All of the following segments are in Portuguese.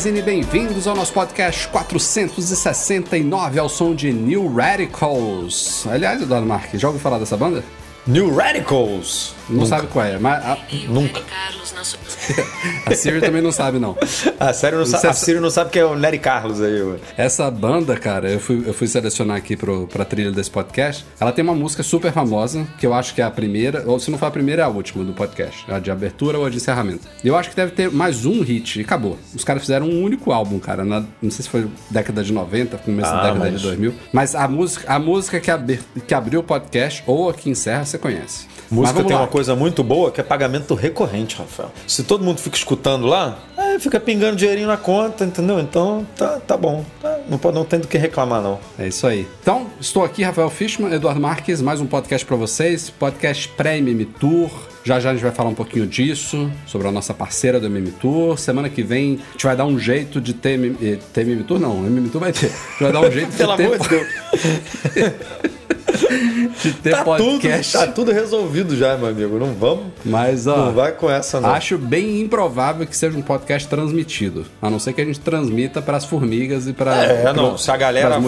Magazine, bem-vindos ao nosso podcast 469 ao som de New Radicals. Aliás, Eduardo Marques, já ouviu falar dessa banda? New Radicals. Não Nunca. sabe qual é, mas a, Nunca. A Siri também não sabe não. A sério, não sabe, a Ciro não sabe que é o Nery Carlos aí, ué. Essa banda, cara, eu fui, eu fui selecionar aqui pro, pra trilha desse podcast. Ela tem uma música super famosa, que eu acho que é a primeira, ou se não for a primeira, é a última do podcast. A de abertura ou a de encerramento. E eu acho que deve ter mais um hit e acabou. Os caras fizeram um único álbum, cara. na- não sei se foi década de 90, começo da Ah, década mas- de 2000. Mas a música, a música que, que abriu o podcast ou a que encerra, você conhece. Música tem lá. uma coisa muito boa que é pagamento recorrente, Rafael. Se todo mundo fica escutando lá, é, fica pingando dinheirinho na conta, entendeu? Então tá, tá bom. Tá, não, pode, não tem do que reclamar, não. É isso aí. Então, estou aqui, Rafael Fishman, Eduardo Marques, mais um podcast pra vocês. Podcast pré-MM Tour. Já já a gente vai falar um pouquinho disso, sobre a nossa parceira do MM Tour. Semana que vem a gente vai dar um jeito de ter, eh, ter MM Tour, não, MM Tour vai ter. A gente vai dar um jeito de Pelo ter, amor de Deus. de ter Tá tudo, podcast. tá tudo resolvido já, meu amigo. Não vamos. Mas, ó, Não vai com essa, não. acho bem improvável que seja um podcast transmitido. A não ser que a gente transmita para as formigas e para É, não. Se a galera.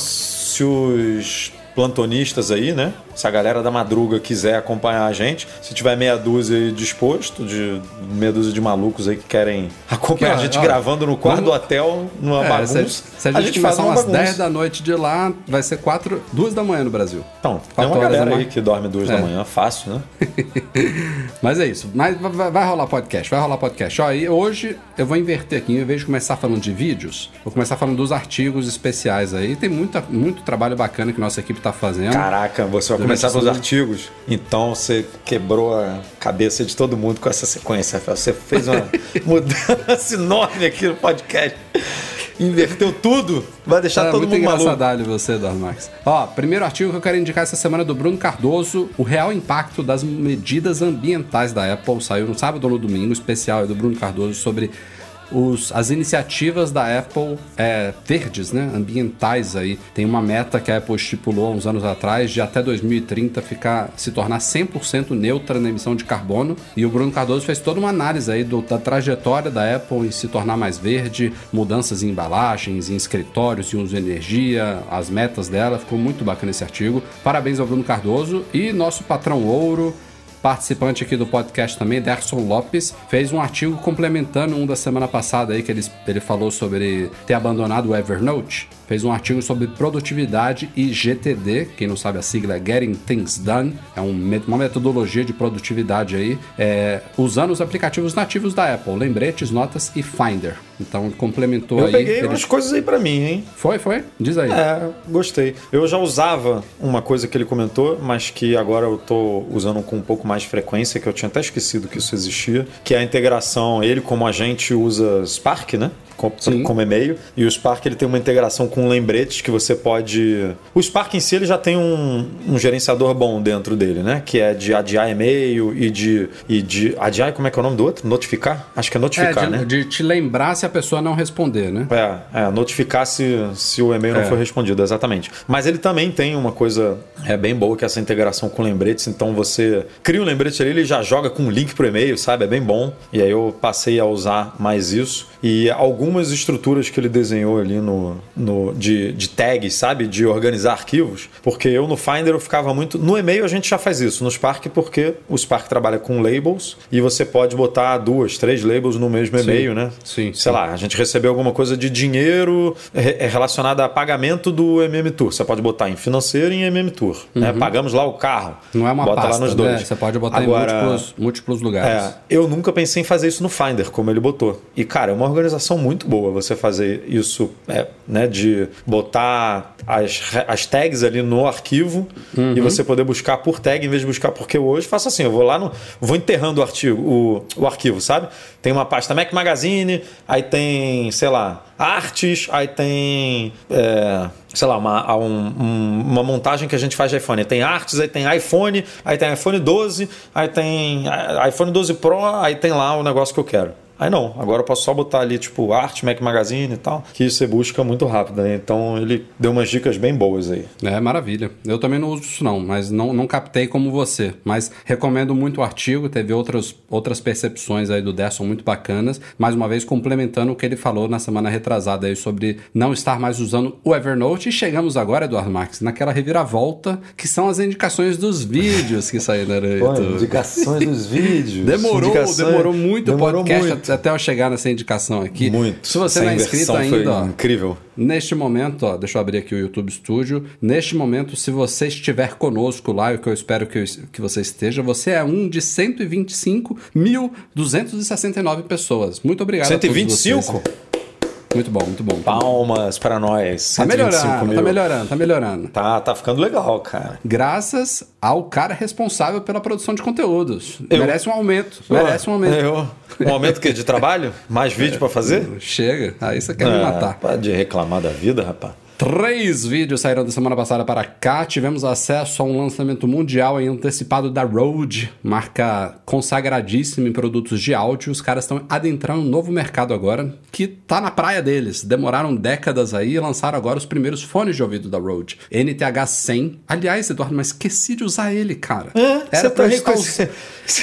Se os plantonistas aí, né? Se a galera da madruga quiser acompanhar a gente, se tiver meia dúzia aí disposto, de meia dúzia de malucos aí que querem acompanhar Que, a gente ó, gravando no quarto vamos- do hotel, numa É, bagunça, se, se a gente, começar uma umas bagunça. 10 da noite de lá, vai ser 4, 2 da manhã no Brasil. Então, tem uma galera aí que dorme duas É. da manhã, fácil, né? Mas é isso. Mas vai, vai- vai rolar podcast, vai rolar podcast. Ó, e hoje eu vou inverter aqui, em vez de começar falando de vídeos, vou começar falando dos artigos especiais aí. Tem muita, muito trabalho bacana que nossa equipe tá fazendo. Caraca, você vai Durante começar pelos semana. artigos. Então você quebrou a cabeça de todo mundo com essa sequência, Rafael. Você fez uma mudança enorme aqui no podcast. Inverteu tudo. Vai deixar Tá todo muito mundo maluco. você, Eduardo Marques. Ó, primeiro artigo que eu quero indicar essa semana é do Bruno Cardoso, o real impacto das medidas ambientais da Apple. Saiu no sábado ou no domingo, especial é do Bruno Cardoso sobre os, as iniciativas da Apple é, verdes, né? Ambientais aí. Tem uma meta que a Apple estipulou há uns anos atrás de até 2030 ficar, se tornar 100% neutra na emissão de carbono. E o Bruno Cardoso fez toda uma análise aí do- da trajetória da Apple em se tornar mais verde, mudanças em embalagens, em escritórios e uso de energia, as metas dela. Ficou muito bacana esse artigo. Parabéns ao Bruno Cardoso e nosso patrão ouro. Participante aqui do podcast também, Derson Lopes, fez um artigo complementando um da semana passada aí que ele, ele falou sobre ter abandonado o Evernote. Fez um artigo sobre produtividade e GTD, quem não sabe a sigla é Getting Things Done, é um uma metodologia de produtividade aí, é, usando os aplicativos nativos da Apple, lembretes, notas e Finder. Então complementou Eu aí. peguei ele- umas coisas aí pra mim, hein? Foi, foi? Diz aí. É, gostei. Eu já usava uma coisa que ele comentou, mas que agora eu tô usando com um pouco mais de frequência, que eu tinha até esquecido que isso existia, que é a integração. Ele, como a gente usa Spark, né? Com- Sim. Como e-mail. E o Spark ele tem uma integração com lembretes que você pode. O Spark em si ele já tem um, um gerenciador bom dentro dele, né? Que é de adiar e-mail e de. E de. Adiar, como é que é o nome do outro? Notificar? Acho que é É, notificar, de, né? de te lembrar se a pessoa não responder, né? É, é, notificar se, se o e-mail não É. foi respondido, exatamente. Mas ele também tem uma coisa é bem boa, que é essa integração com lembretes. Então você cria um lembrete ali, ele já joga com um link pro e-mail, sabe? É bem bom. E aí eu passei a usar mais isso. E algumas estruturas que ele desenhou ali no, no de, de tags, sabe? De organizar arquivos. Porque eu no Finder eu ficava muito. No e-mail a gente já faz isso, no Spark, porque o Spark trabalha com labels e você pode botar duas, três labels no mesmo e-mail, né? Sim, Sei lá, a gente recebeu alguma coisa de dinheiro é relacionada a pagamento do MM Tour. Você pode botar em financeiro e em MM Tour. né? Pagamos lá o carro. Uhum. Não é uma Bota pasta, lá nos né? dois. Você pode botar Agora, em múltiplos, múltiplos lugares. é, eu nunca pensei em fazer isso no Finder, como ele botou. E, cara, é uma organização muito muito boa você fazer isso, é, né, de botar as, as tags ali no arquivo uhum. e você poder buscar por tag em vez de buscar porque hoje faço assim, eu vou lá no vou enterrando o artigo, o, o arquivo, sabe? Tem uma pasta Mac Magazine, aí tem, sei lá, artes, aí tem é, sei lá, uma, um, uma montagem que a gente faz de iPhone. Tem artes, aí tem iPhone, aí tem iPhone 12, aí tem iPhone 12 Pro, aí tem lá o negócio que eu quero. Aí não, agora eu posso só botar ali, tipo, arte, Mac Magazine e tal, que você busca muito rápido, né? Então ele deu umas dicas bem boas aí. É, maravilha. Eu também não uso isso não, mas não, não captei como você. Mas recomendo muito o artigo, teve outras, outras percepções aí do Derson muito bacanas. Mais uma vez, complementando o que ele falou na semana retrasada aí sobre não estar mais usando o Evernote. E chegamos agora, Eduardo Marques, naquela reviravolta que são as indicações dos vídeos que saíram no YouTube. indicações dos vídeos. Demorou, demorou muito o podcast muito até eu chegar nessa indicação aqui. Muito. Se você não é inscrito ainda, ó, incrível. Neste momento, ó, deixa eu abrir aqui o YouTube Studio. Neste momento, se você estiver conosco lá, o que eu espero que, eu, que você esteja, você é um de 125.269 pessoas. Muito obrigado 125? a todos vocês. Muito bom, muito bom. Palmas para nós. Tá melhorando, mil. tá melhorando, tá melhorando. Tá, tá ficando legal, cara. Graças ao cara responsável pela produção de conteúdos. Eu. Merece um aumento. Merece um aumento. Eu. Um aumento que de trabalho? Mais vídeo é, para fazer? Chega. Aí você quer me ah, matar. Pode reclamar da vida, rapaz. Três vídeos saíram da semana passada para cá. Tivemos acesso a um lançamento mundial em antecipado da Rode, marca consagradíssima em produtos de áudio. Os caras estão adentrando um novo mercado agora, que tá na praia deles. Demoraram décadas aí e lançaram agora os primeiros fones de ouvido da Rode. NTH 100. Aliás, Eduardo, mas esqueci de usar ele, cara. É, Era pra tá eu estar.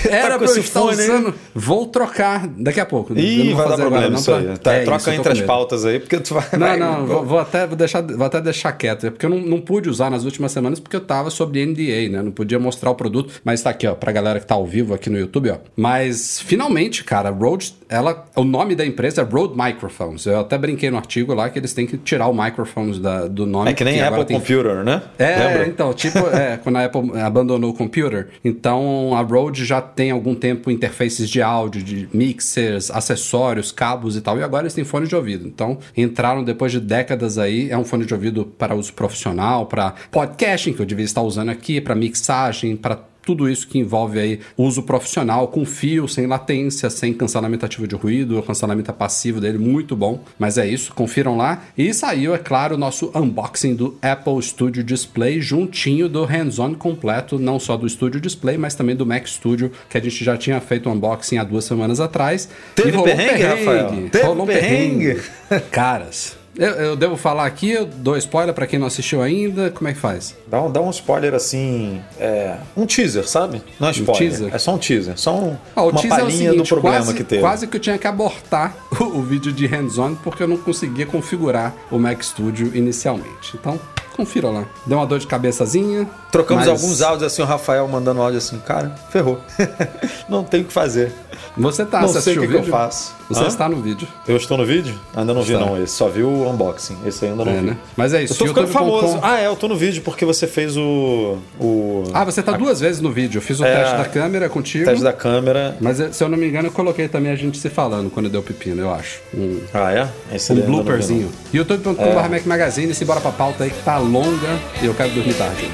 Era tá pra eu estar usando. Vou trocar daqui a pouco. Ih, vai dar problema agora, isso aí. Tá, é troca isso, entre as pautas aí, porque tu vai... Não, não, vou, vou até vou deixar vou até deixar quieto, é porque eu não, não pude usar nas últimas semanas porque eu tava sob NDA, né? Não podia mostrar o produto, mas tá aqui, ó, pra galera que tá ao vivo aqui no YouTube, ó. Mas finalmente, cara, Rode, ela, o nome da empresa é Rode Microphones. Eu até brinquei no artigo lá que eles têm que tirar o microphones da, do nome. É que nem Apple tem... Computer, né? É, Lembra? então, tipo, é, quando a Apple abandonou o computer. Então a Rode já tem algum tempo interfaces de áudio, de mixers, acessórios, cabos e tal, e agora eles têm fone de ouvido. Então entraram depois de décadas aí, é um fone de ouvido para uso profissional, para podcasting, que eu devia estar usando aqui, para mixagem, para tudo isso que envolve aí uso profissional, com fio, sem latência, sem cancelamento ativo de ruído, cancelamento passivo dele, muito bom. Mas é isso, confiram lá. E saiu, é claro, o nosso unboxing do Apple Studio Display, juntinho do hands-on completo, não só do Studio Display, mas também do Mac Studio, que a gente já tinha feito um unboxing há duas semanas atrás. Teve perrengue, perrengue, Rafael? Teve rolou perrengue. perrengue. Caras, eu, eu, devo falar aqui, eu dou spoiler para quem não assistiu ainda, como é que faz? Dá um, dá um spoiler assim, é, um teaser, sabe? Não é spoiler, um teaser? é só um teaser, só um, ah, uma teaser palhinha é do problema quase, que teve. Quase que eu tinha que abortar o, o vídeo de hands-on porque eu não conseguia configurar o Mac Studio inicialmente. Então, confira lá. Deu uma dor de cabeçazinha. Trocamos mas... alguns áudios assim, o Rafael mandando áudio assim, cara, ferrou. não tem o que fazer. Você tá, não você sei o que, que, eu faço. Você Hã? está no vídeo. Eu estou no vídeo? Ainda não está. vi não esse, só vi o unboxing. Esse ainda não é, vi. Né? Mas é isso. Eu tô ficando famoso. Ah, é, eu tô no vídeo porque você fez o... o... Ah, você tá a... duas vezes no vídeo. Eu fiz o é, teste da câmera contigo. Teste da câmera. Mas se eu não me engano, eu coloquei também a gente se falando quando deu pepino, eu acho. Um, ah, é? Esse um blooperzinho. youtube.com.br é. Mac Magazine, se bora pra pauta aí que tá longa e eu quero dormir tarde.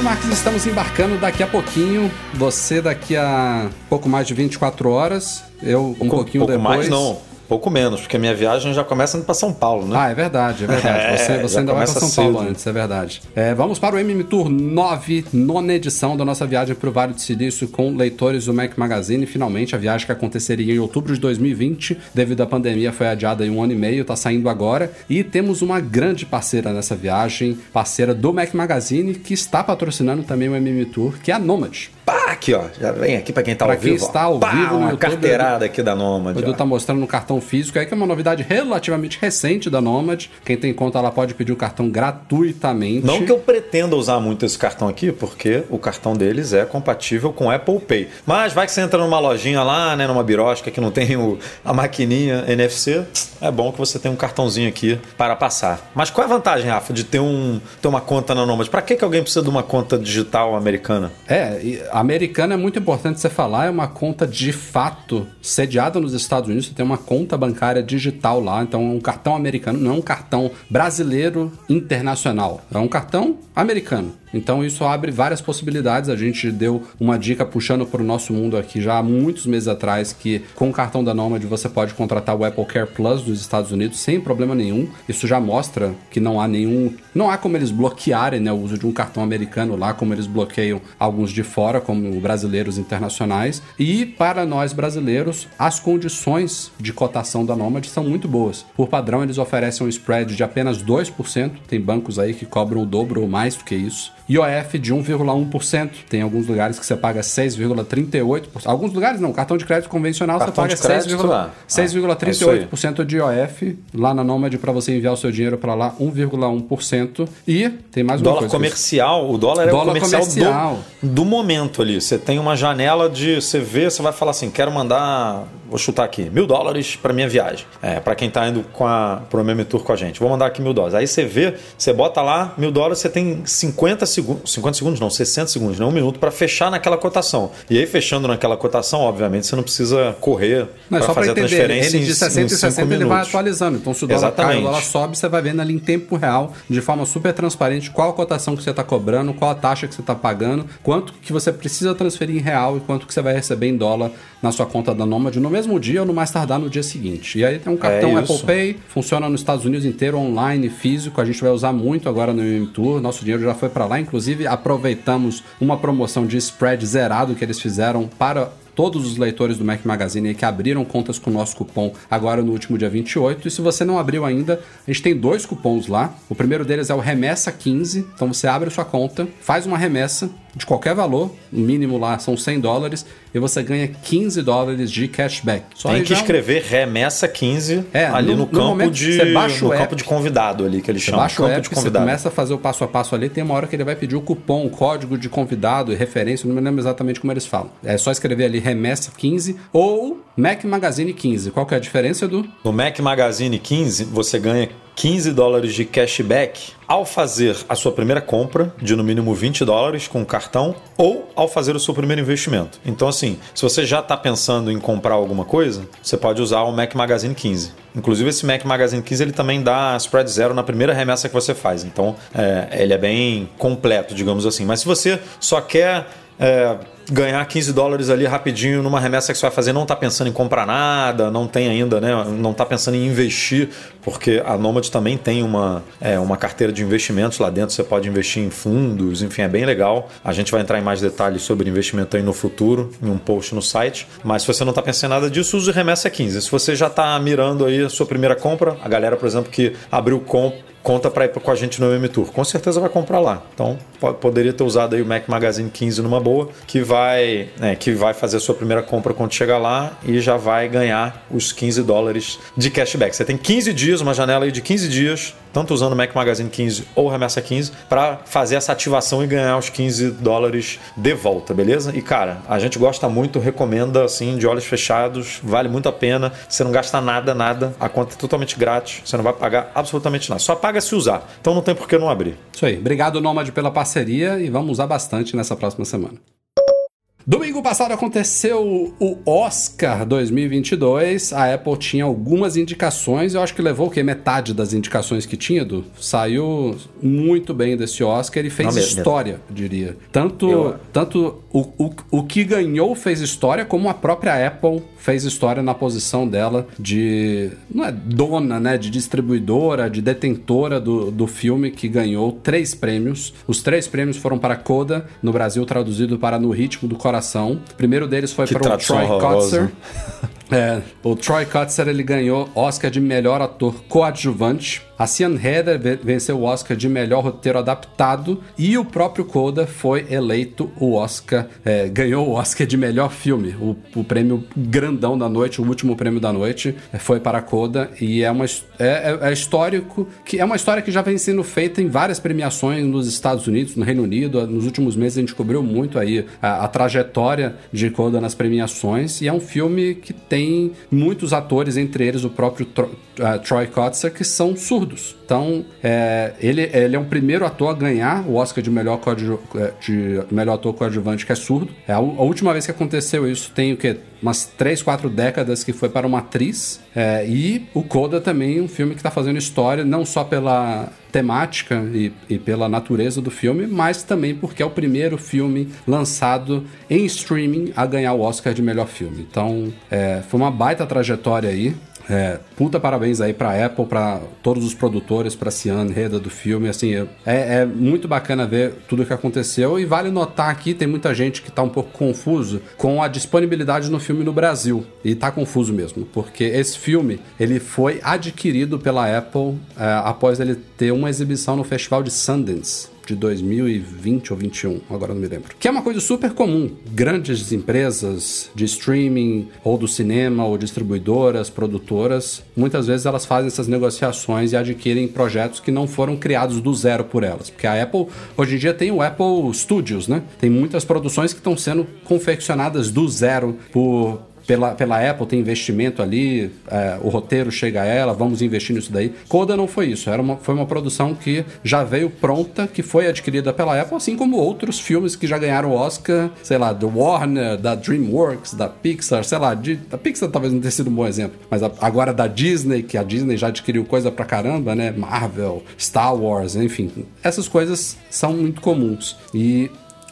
Eduardo Marques, estamos embarcando daqui a pouquinho. Você daqui a pouco mais de 24 horas. Eu um, um pouquinho pouco depois. mais não. Pouco menos, porque a minha viagem já começa indo para São Paulo, né? Ah, é verdade, é verdade. É, você, você ainda vai para São cedo. Paulo antes, é verdade. É, vamos para o MM Tour 9, nona edição da nossa viagem para o Vale do Silício com leitores do Mac Magazine. Finalmente, a viagem que aconteceria em outubro de 2020, devido à pandemia, foi adiada em um ano e meio, está saindo agora. E temos uma grande parceira nessa viagem, parceira do Mac Magazine, que está patrocinando também o MM Tour, que é a Nomad. Pá, aqui, ó. Já vem aqui para quem tá pra ao quem vivo. está ao vivo no uma YouTube, carteirada aqui da O Nomad. Edu ó. tá mostrando no cartão físico, aí que é uma novidade relativamente recente da Nomad. Quem tem conta lá pode pedir o cartão gratuitamente. Não que eu pretenda usar muito esse cartão aqui, porque o cartão deles é compatível com Apple Pay. Mas vai que você entra numa lojinha lá, né, numa birosca que não tem o, a maquininha NFC, é bom que você tenha um cartãozinho aqui para passar. Mas qual é a vantagem, Rafa, de ter, um, ter uma conta na Nomad? Para que, que alguém precisa de uma conta digital americana? É, americana é muito importante você falar, é uma conta de fato sediada nos Estados Unidos, você tem uma conta bancária digital lá, então é um cartão americano, não é um cartão brasileiro internacional, é um cartão americano. Então isso abre várias possibilidades. A gente deu uma dica puxando para o nosso mundo aqui já há muitos meses atrás que com o cartão da Nomad você pode contratar o Apple Care Plus dos Estados Unidos sem problema nenhum. Isso já mostra que não há nenhum, não há como eles bloquearem né, o uso de um cartão americano lá, como eles bloqueiam alguns de fora, como brasileiros internacionais. E para nós brasileiros, as condições de cotação da Nomad são muito boas. Por padrão, eles oferecem um spread de apenas 2%. Tem bancos aí que cobram o dobro ou mais do que isso. IOF de 1,1%. Tem alguns lugares que você paga 6,38%. Alguns lugares não, cartão de crédito convencional Cartão você paga crédito, lá. Ah, é 6,38% de IOF. Lá na Nomad, para você enviar o seu dinheiro para lá, 1,1%. E tem mais uma Dólar coisa. comercial, o dólar é o Dólar comercial, comercial. Do, do momento ali. Você tem uma janela de. Você vê, você vai falar assim: quero mandar. Vou chutar aqui, mil dólares para minha viagem. É, para quem tá indo com a, pro Meme Tour com a gente. Vou mandar aqui mil dólares. Aí você vê, você bota lá mil dólares, você tem 50 segundos. 50 segundos não, 60 segundos, não um minuto para fechar naquela cotação. E aí, fechando naquela cotação, obviamente, você não precisa correr é para fazer a transferência ele de em- 60 em e cinco 60 ele vai minutos. atualizando. Então se o dólar cai, o dólar sobe, você vai vendo ali em tempo real, de forma super transparente, qual a cotação que você está cobrando, qual a taxa que você está pagando, quanto que você precisa transferir em real e quanto que você vai receber em dólar na sua conta da Nomad no mesmo dia ou no mais tardar no dia seguinte. E aí tem um cartão É Apple. Pay, funciona nos Estados Unidos inteiro, online, físico, a gente vai usar muito agora no MM Tour, nosso dinheiro já foi para lá, inclusive aproveitamos uma promoção de spread zerado que eles fizeram para todos os leitores do Mac Magazine aí que abriram contas com o nosso cupom agora no último dia 28. E se você não abriu ainda, a gente tem dois cupons lá. O primeiro deles é o Remessa 15. Então você abre a sua conta, faz uma remessa de qualquer valor, o mínimo lá são 100 dólares, e você ganha 15 dólares de cashback. Só Tem que já- escrever remessa 15 É, ali no- no, no campo momento de você baixa o no app, campo de convidado ali que eles Você chamam, baixa o campo app, de você convidado. começa a fazer o passo a passo ali, tem uma hora que ele vai pedir o cupom, o código de convidado e referência, não me lembro exatamente como eles falam. É só escrever ali remessa 15 ou Mac Magazine 15. Qual que é a diferença, Edu? No Mac Magazine 15, você ganha 15 dólares de cashback ao fazer a sua primeira compra de no mínimo 20 dólares com o cartão ou ao fazer o seu primeiro investimento. Então, assim, se você já está pensando em comprar alguma coisa, você pode usar o Mac Magazine 15. Inclusive, esse Mac Magazine 15 ele também dá spread zero na primeira remessa que você faz. Então, é, ele é bem completo, digamos assim. Mas se você só quer é, ganhar 15 dólares ali rapidinho numa remessa que você vai fazer, não está pensando em comprar nada, não tem ainda, né? Não está pensando em investir, porque a Nomad também tem uma, é, uma carteira de investimentos lá dentro, você pode investir em fundos, enfim, é bem legal. A gente vai entrar em mais detalhes sobre investimento aí no futuro, em um post no site. Mas se você não está pensando em nada disso, use remessa 15. Se você já está mirando aí a sua primeira compra, a galera, por exemplo, que abriu conta para ir com a gente no MM Tour. Com certeza vai comprar lá. Então po- poderia ter usado aí o Mac Magazine 15 numa boa, que vai, né, que vai fazer a sua primeira compra quando chegar lá e já vai ganhar os 15 dólares de cashback. Você tem 15 dias, uma janela aí de 15 dias, tanto usando o Mac Magazine 15 ou Remessa 15, para fazer essa ativação e ganhar os 15 dólares de volta, beleza? E cara, a gente gosta muito, recomenda assim, de olhos fechados, vale muito a pena. Você não gasta nada, nada, a conta é totalmente grátis, você não vai pagar absolutamente nada. Só paga se usar. Então não tem por que não abrir. Isso aí. Obrigado, Nomad, pela parceria e vamos usar bastante nessa próxima semana. Domingo passado aconteceu o Oscar 2022. A Apple tinha algumas indicações. Eu acho que levou o quê? Metade das indicações que tinha, Edu. Saiu muito bem desse Oscar e fez Não, história, diria. Tanto, Eu- tanto o, o, o que ganhou fez história, como a própria Apple fez história na posição dela de. Não é dona, né? De distribuidora, de detentora do, do filme que ganhou três prêmios. Os três prêmios foram para Coda, no Brasil traduzido para No Ritmo do Coração. O primeiro deles foi Que para o Troy horrorosa. Kotzer. É, o Troy Kotzer ele ganhou Oscar de melhor ator coadjuvante. A Cian Heather venceu o Oscar de melhor roteiro adaptado e o próprio Coda foi eleito o Oscar, é, ganhou o Oscar de melhor filme, o, o, prêmio grandão da noite, o último prêmio da noite é, foi para Coda e é uma é, é, é histórico que é uma história que já vem sendo feita em várias premiações nos Estados Unidos, no Reino Unido. Nos últimos meses a gente cobriu muito aí a, a trajetória de Coda nas premiações e é um filme que tem muitos atores, entre eles o próprio Tro, Troy Kotzer, que são surdos. Então, é, ele, ele é o primeiro ator a ganhar o Oscar de melhor, é, de melhor ator coadjuvante que é surdo. É a, a, última vez que aconteceu isso tem o quê? Umas 3, 4 décadas que foi para uma atriz. É, e o Coda também, um filme que está fazendo história, não só pela temática e, e, pela natureza do filme, mas também porque é o primeiro filme lançado em streaming a ganhar o Oscar de melhor filme. Então, é, foi uma baita trajetória aí. É, puta parabéns aí pra Apple, pra todos os produtores, pra Cian, Reda do filme, assim, é, é, muito bacana ver tudo o que aconteceu e vale notar aqui, tem muita gente que tá um pouco confuso com a disponibilidade no filme no Brasil, e tá confuso mesmo, porque esse filme, ele foi adquirido pela Apple é, após ele ter uma exibição no Festival de Sundance, de 2020 ou 21, agora não me lembro. Que é uma coisa super comum. Grandes empresas de streaming, ou do cinema, ou distribuidoras, produtoras, muitas vezes elas fazem essas negociações e adquirem projetos que não foram criados do zero por elas. Porque a Apple, hoje em dia, tem o Apple Studios, né? Tem muitas produções que estão sendo confeccionadas do zero por pela, pela Apple tem investimento ali, é, o roteiro chega a ela, vamos investir nisso daí. Coda não foi isso, era uma, foi uma produção que já veio pronta, que foi adquirida pela Apple, assim como outros filmes que já ganharam Oscar, sei lá, do Warner, da DreamWorks, da Pixar, sei lá, de, da Pixar talvez não tenha sido um bom exemplo, mas a, agora da Disney, que a Disney já adquiriu coisa pra caramba, né? Marvel, Star Wars, enfim. Essas coisas são muito comuns. E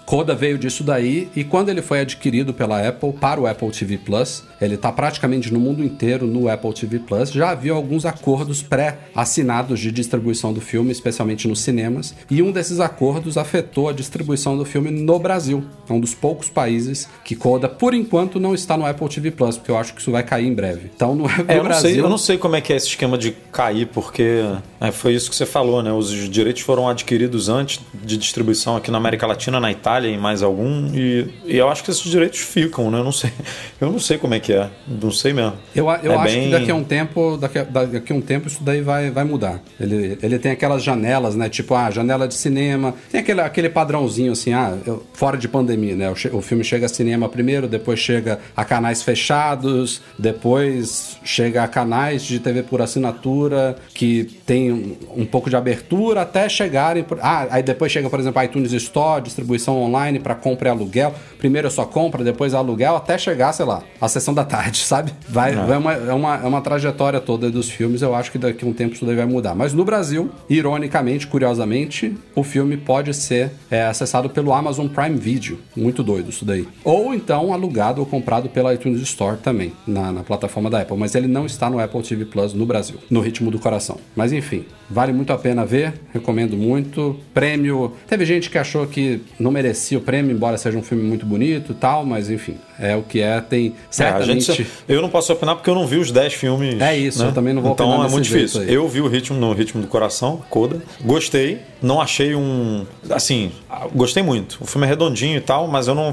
Coda veio disso daí e quando ele foi adquirido pela Apple para o Apple TV Plus, ele está praticamente no mundo inteiro no Apple TV Plus. Já havia alguns acordos pré-assinados de distribuição do filme, especialmente nos cinemas, e um desses acordos afetou a distribuição do filme no Brasil. É um dos poucos países que Coda, por enquanto, não está no Apple TV Plus, porque eu acho que isso vai cair em breve. Então, no, é, eu Brasil. Não sei, eu não sei como é que é esse esquema de cair, porque é, foi isso que você falou, né? Os direitos foram adquiridos antes de distribuição aqui na América Latina, na Itália Itália e mais algum. E, e, eu acho que esses direitos ficam, né? Eu não sei. Eu não sei como é que é. Não sei mesmo. Eu, eu é acho bem... que daqui a um tempo, daqui a, daqui a um tempo isso daí vai, vai mudar. Ele, ele tem aquelas janelas, né? Tipo, ah, janela de cinema. Tem aquele, aquele padrãozinho assim, ah, eu, fora de pandemia, né? O, o filme chega a cinema primeiro, depois chega a canais fechados, depois chega a canais de TV por assinatura que tem um, um pouco de abertura até chegarem. Ah, aí depois chega, por exemplo, iTunes Store, distribuição online para compra e aluguel. Primeiro é só compra, depois aluguel, até chegar, sei lá, a sessão da tarde, sabe? Vai, é. uma, é, uma, é uma trajetória toda dos filmes. Eu acho que daqui a um tempo isso daí vai mudar. Mas no Brasil, ironicamente, curiosamente, o filme pode ser é, acessado pelo Amazon Prime Video. Muito doido isso daí. Ou então alugado ou comprado pela iTunes Store também, na, na plataforma da Apple. Mas ele não está no Apple TV Plus no Brasil, no ritmo do coração. Mas enfim, vale muito a pena ver, recomendo muito. Prêmio. Teve gente que achou que não merecia merecia o prêmio, embora seja um filme muito bonito e tal, mas enfim, é o que é. Tem certamente. É, gente, eu não posso opinar porque eu não vi os 10 filmes. É isso, né? eu também não vou Então é muito difícil. Aí. Eu vi o ritmo no ritmo do coração, Coda. Gostei. Não achei um. Assim, gostei muito. O filme é redondinho e tal, mas eu não,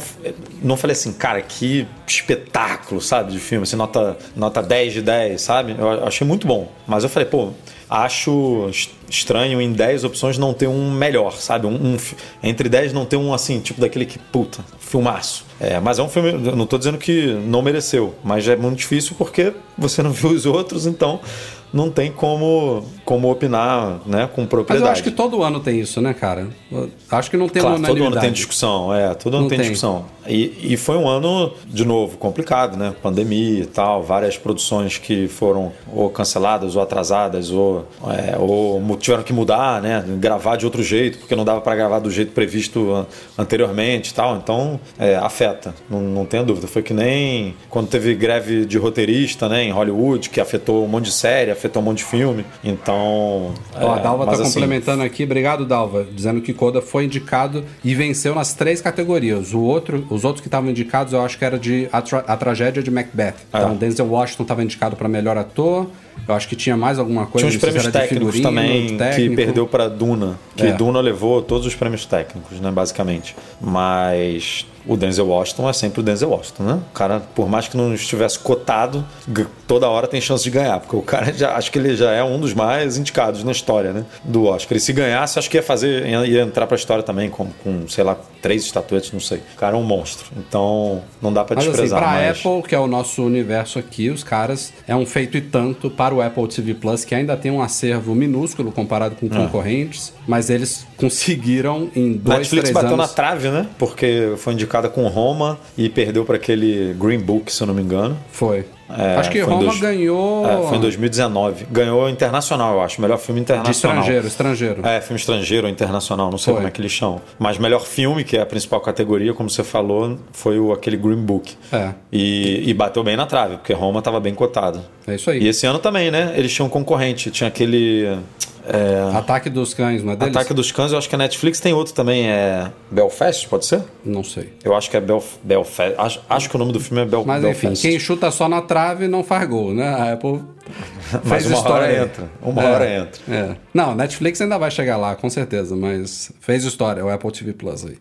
não falei assim, cara, que espetáculo, sabe, de filme. Assim, nota, nota 10 de 10, sabe? Eu achei muito bom. Mas eu falei, pô, acho estranho em 10 opções não ter um melhor, sabe? Um, um, entre 10 não ter um assim, tipo daquele que, puta, filmaço. É, mas é um filme, não estou dizendo que não mereceu, mas é muito difícil porque você não viu os outros, então não tem como, como opinar né, com propriedade. Mas eu acho que todo ano tem isso, né, cara? Eu acho que não tem claro, todo ano tem discussão, é, todo ano tem, tem, discussão. E, e foi um ano, de novo, complicado, né? Pandemia e tal, várias produções que foram ou canceladas ou atrasadas ou, é, ou tiveram que mudar, né? Gravar de outro jeito, porque não dava para gravar do jeito previsto anteriormente e tal. Então, é, afeta, não, não tenha dúvida. Foi que nem quando teve greve de roteirista, né, em Hollywood, que afetou um monte de série, afetou um monte de filme. Então. Ó, a é, Dalva tá assim, complementando aqui. Obrigado, Dalva. Dizendo que Coda foi indicado e venceu nas três categorias. O outro, os outros que estavam indicados, eu acho que era de A, Tra a Tragédia de Macbeth. É. Então, Denzel Washington estava indicado para melhor ator. Eu acho que tinha mais alguma coisa. Tinha uns prêmios técnicos também técnico. que perdeu para Duna. Que é. Duna levou todos os prêmios técnicos, né, basicamente. Mas o Denzel Washington é sempre o Denzel Washington, né? O cara, por mais que não estivesse cotado, toda hora tem chance de ganhar, porque o cara já acho que ele já é um dos mais indicados na história, né? Do Oscar. E se ganhasse, acho que ia fazer, ia entrar pra história também com, com sei lá, três estatuetas, não sei. O cara é um monstro. Então, não dá para desprezar. Mas assim, pra mas... Apple, que é o nosso universo aqui, os caras é um feito e tanto para o Apple TV Plus, que ainda tem um acervo minúsculo comparado com é. concorrentes, mas eles conseguiram em dois, Netflix bateu anos... na trave, né? Porque foi indicada com Roma e perdeu para aquele Green Book, se eu não me engano. Foi. É, acho que Roma dois... ganhou. É, foi em 2019. Ganhou internacional, eu acho. Melhor filme internacional. De estrangeiro, estrangeiro. É, filme estrangeiro ou internacional, não sei foi. como é que eles chamam. Mas melhor filme, que é a principal categoria, como você falou, foi o, aquele Green Book. É. E, e bateu bem na trave, porque Roma estava bem cotado. É isso aí. E esse ano também, né? Eles tinham um concorrente. Tinha aquele. É... Ataque dos Cães, não é deles? Ataque dos Cães, eu acho que a Netflix tem outro também, é Belfast, pode ser? Não sei. Eu acho que é Belf... Belfast, acho, acho que o nome do filme é Bel... Mas, Belfast. Mas enfim, quem chuta só na trave não faz gol, né? A Apple mas uma história hora entra. Uma é, hora entra. É. Não, Netflix ainda vai chegar lá, com certeza, mas fez história, o Apple TV Plus aí.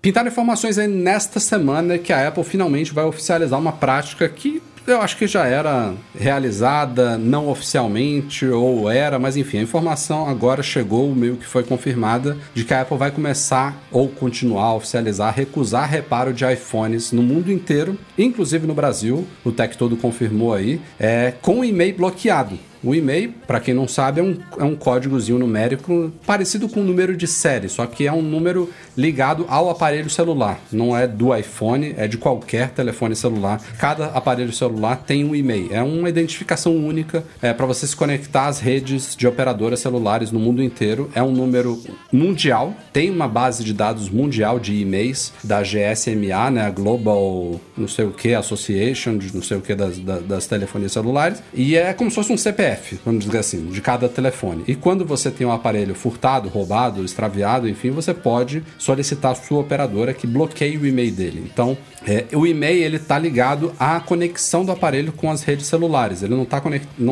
Pintaram informações aí nesta semana que a Apple finalmente vai oficializar uma prática que eu acho que já era realizada, não oficialmente, ou era, mas enfim, a informação agora chegou, meio que foi confirmada, de que a Apple vai começar ou continuar a oficializar, recusar reparo de iPhones no mundo inteiro, inclusive no Brasil, o Tech Todo confirmou aí, é, com e-mail bloqueado. O e-mail, para quem não sabe, é um, é um códigozinho numérico parecido com o número de série, só que é um número ligado ao aparelho celular. Não é do iPhone, é de qualquer telefone celular. Cada aparelho celular tem um e-mail. É uma identificação única é, para você se conectar às redes de operadoras celulares no mundo inteiro. É um número mundial, tem uma base de dados mundial de e-mails da GSMA, né, a Global não sei o que Association, não sei o que das, das, das telefonias celulares, e é como se fosse um CPF CPF, vamos dizer assim, de cada telefone. E quando você tem um aparelho furtado, roubado, extraviado, enfim, você pode solicitar a sua operadora que bloqueie o e-mail dele. Então, é, o e-mail ele está ligado à conexão do aparelho com as redes celulares. Ele não está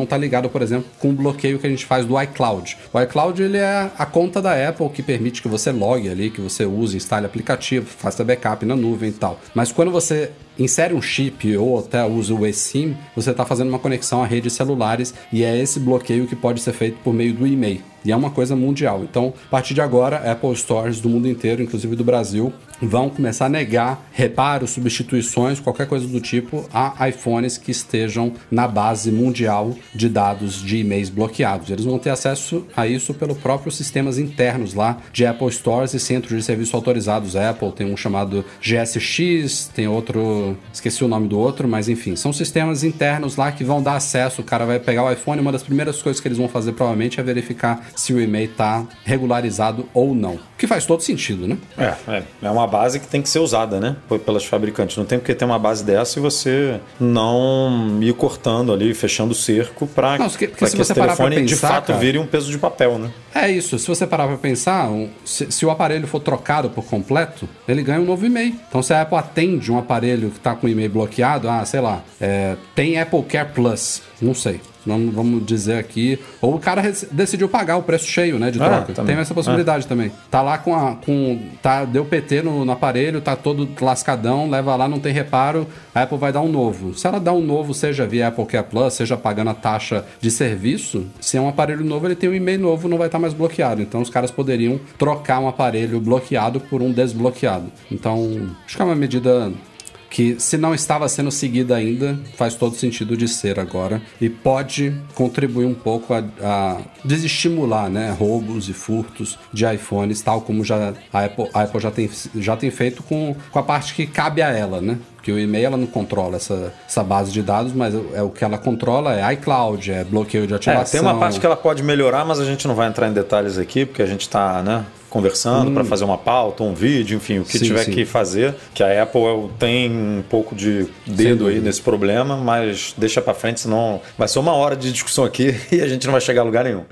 tá ligado, por exemplo, com o bloqueio que a gente faz do iCloud. O iCloud ele é a conta da Apple que permite que você logue ali, que você use, instale aplicativo, faça backup na nuvem e tal. Mas quando você insere um chip ou até usa o eSIM, você está fazendo uma conexão a redes celulares e é esse bloqueio que pode ser feito por meio do e-mail. E é uma coisa mundial. Então, a partir de agora, Apple Stores do mundo inteiro, inclusive do Brasil, vão começar a negar reparos, substituições, qualquer coisa do tipo a iPhones que estejam na base mundial de dados de e-mails bloqueados. Eles vão ter acesso a isso pelo próprios sistemas internos lá de Apple Stores e centros de serviço autorizados Apple. Tem um chamado GSX, tem outro, esqueci o nome do outro, mas enfim, são sistemas internos lá que vão dar acesso. O cara vai pegar o iPhone, uma das primeiras coisas que eles vão fazer provavelmente é verificar se o e-mail está regularizado ou não. Que faz todo sentido, né? É, é, é uma base que tem que ser usada, né? Pelas fabricantes. Não tem porque ter uma base dessa e você não ir cortando ali, fechando o cerco para que, que esse telefone pensar, de fato cara, vire um peso de papel, né? É isso. Se você parar para pensar, se, se, o aparelho for trocado por completo, ele ganha um novo e-mail. Então, se a Apple atende um aparelho que está com o e-mail bloqueado, ah, sei lá, é, tem Apple Care Plus, não sei. Vamos, vamos dizer aqui. Ou o cara decidiu pagar o preço cheio, né? De ah, troca. Ah, Tem essa possibilidade ah. também. Tá lá com a. Com, tá, deu PT no, no, aparelho, tá todo lascadão, leva lá, não tem reparo. A Apple vai dar um novo. Se ela dá um novo, seja via Apple Care Plus, seja pagando a taxa de serviço, se é um aparelho novo, ele tem um e-mail novo, não vai estar mais bloqueado. Então os caras poderiam trocar um aparelho bloqueado por um desbloqueado. Então, acho que é uma medida que se não estava sendo seguida ainda, faz todo sentido de ser agora e pode contribuir um pouco a, a desestimular né, roubos e furtos de iPhones, tal como já a Apple, a Apple já, tem, já tem feito com, com a parte que cabe a ela, né? Porque o e-mail ela não controla essa, essa base de dados, mas é o que ela controla é iCloud, é bloqueio de ativação. É, tem uma parte que ela pode melhorar, mas a gente não vai entrar em detalhes aqui, porque a gente está, né? Conversando hum. para fazer uma pauta, um vídeo, enfim, o que sim, tiver sim. que fazer. Que a Apple tem um pouco de dedo aí nesse problema, mas deixa para frente, senão vai ser uma hora de discussão aqui e a gente não vai chegar a lugar nenhum.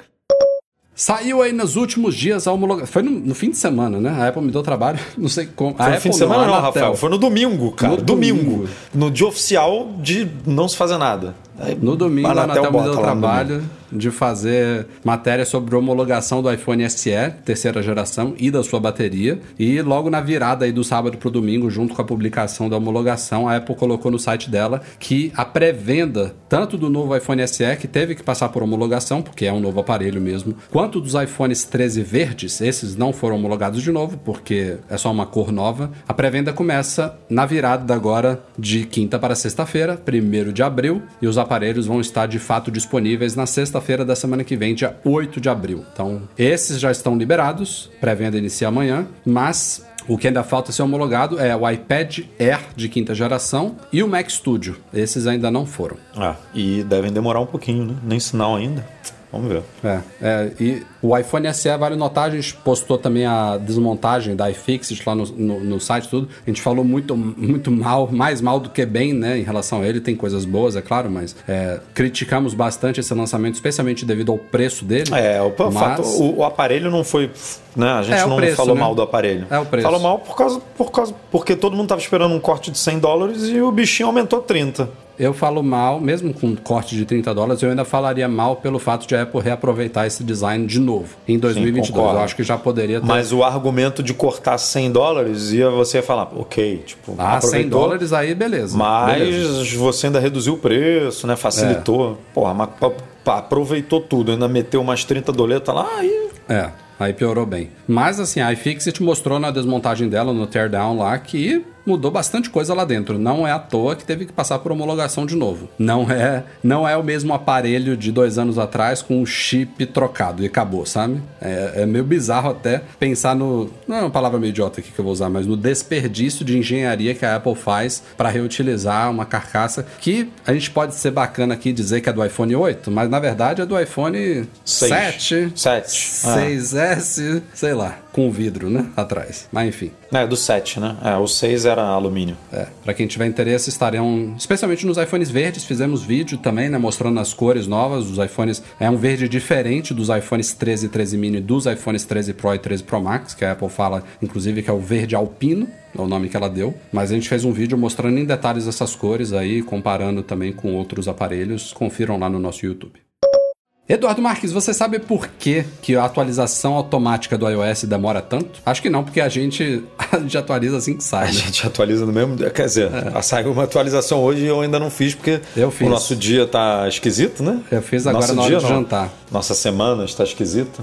Saiu aí nos últimos dias a homologação. Foi no, no, fim de semana, né? A Apple me deu trabalho, não sei como. Foi a no Apple fim de semana, não, não Rafael. Foi no domingo, cara. No domingo. domingo. No dia oficial de não se fazer nada. No domingo, a Anatel me deu no trabalho de fazer matéria sobre homologação do iPhone SE, terceira geração, e da sua bateria. E logo na virada aí do sábado pro domingo, junto com a publicação da homologação, a Apple colocou no site dela que a pré-venda, tanto do novo iPhone SE, que teve que passar por homologação, porque é um novo aparelho mesmo, quanto dos iPhones 13 verdes, esses não foram homologados de novo, porque é só uma cor nova. A pré-venda começa na virada agora de quinta para sexta-feira, 1 de abril, e os aparelhos vão estar de fato disponíveis na sexta-feira da semana que vem, dia 8 de abril. Então, esses já estão liberados, pré-venda inicia amanhã, mas o que ainda falta ser homologado é o iPad Air de quinta geração e o Mac Studio. Esses ainda não foram. Ah, e devem demorar um pouquinho, né? Nem sinal ainda. Vamos ver. É, é, e o iPhone SE, vale notar, a gente postou também a desmontagem da iFixit lá no, no, no, site tudo. A gente falou muito, muito mal, mais mal do que bem, né, em relação a ele. Tem coisas boas, é claro, mas é, criticamos bastante esse lançamento, especialmente devido ao preço dele. É, o, mas... fato, o, o, aparelho não foi... Né, a gente é, não preço, falou né? mal do aparelho. É o preço. Falou mal por causa, por causa... Porque todo mundo estava esperando um corte de 100 dólares e o bichinho aumentou 30 eu falo mal, mesmo com corte de 30 dólares, eu ainda falaria mal pelo fato de a Apple reaproveitar esse design de novo em 2022. Sim, eu acho que já poderia ter. Mas o argumento de cortar 100 dólares ia você falar, ok, tipo. Ah, 100 dólares aí, beleza. Mas beleza. você ainda reduziu o preço, né? Facilitou. É. Porra, mas aproveitou tudo, ainda meteu umas 30 doletas lá, aí. É. Aí piorou bem. Mas assim, a iFixit mostrou na desmontagem dela, no teardown lá, que mudou bastante coisa lá dentro. Não é à toa que teve que passar por homologação de novo. Não é, não é o mesmo aparelho de dois anos atrás com o chip trocado e acabou, sabe? É, é meio bizarro até pensar no. Não é uma palavra meio idiota aqui que eu vou usar, mas no desperdício de engenharia que a Apple faz para reutilizar uma carcaça que a gente pode ser bacana aqui dizer que é do iPhone 8, mas na verdade é do iPhone 7, 7. 6S, sei lá, com vidro, né? Atrás. Mas enfim. É, do 7, né? É, o 6 era alumínio. É, para quem tiver interesse, estarão, especialmente nos iPhones verdes, fizemos vídeo também, né, mostrando as cores novas. Os iPhones é um verde diferente dos iPhones 13 e 13 mini, dos iPhones 13 Pro e 13 Pro Max, que a Apple fala, inclusive, que é o verde alpino, é o nome que ela deu. Mas a gente fez um vídeo mostrando em detalhes essas cores aí, comparando também com outros aparelhos. Confiram lá no nosso YouTube. Eduardo Marques, você sabe por que, que a atualização automática do iOS demora tanto? Acho que não, porque a gente, a gente atualiza assim que sai. A né? gente atualiza no mesmo. Quer dizer, é. saiu uma atualização hoje e eu ainda não fiz, porque o nosso dia tá esquisito, né? Eu fiz agora Nosso na hora dia, de jantar. Nossa semana está esquisita.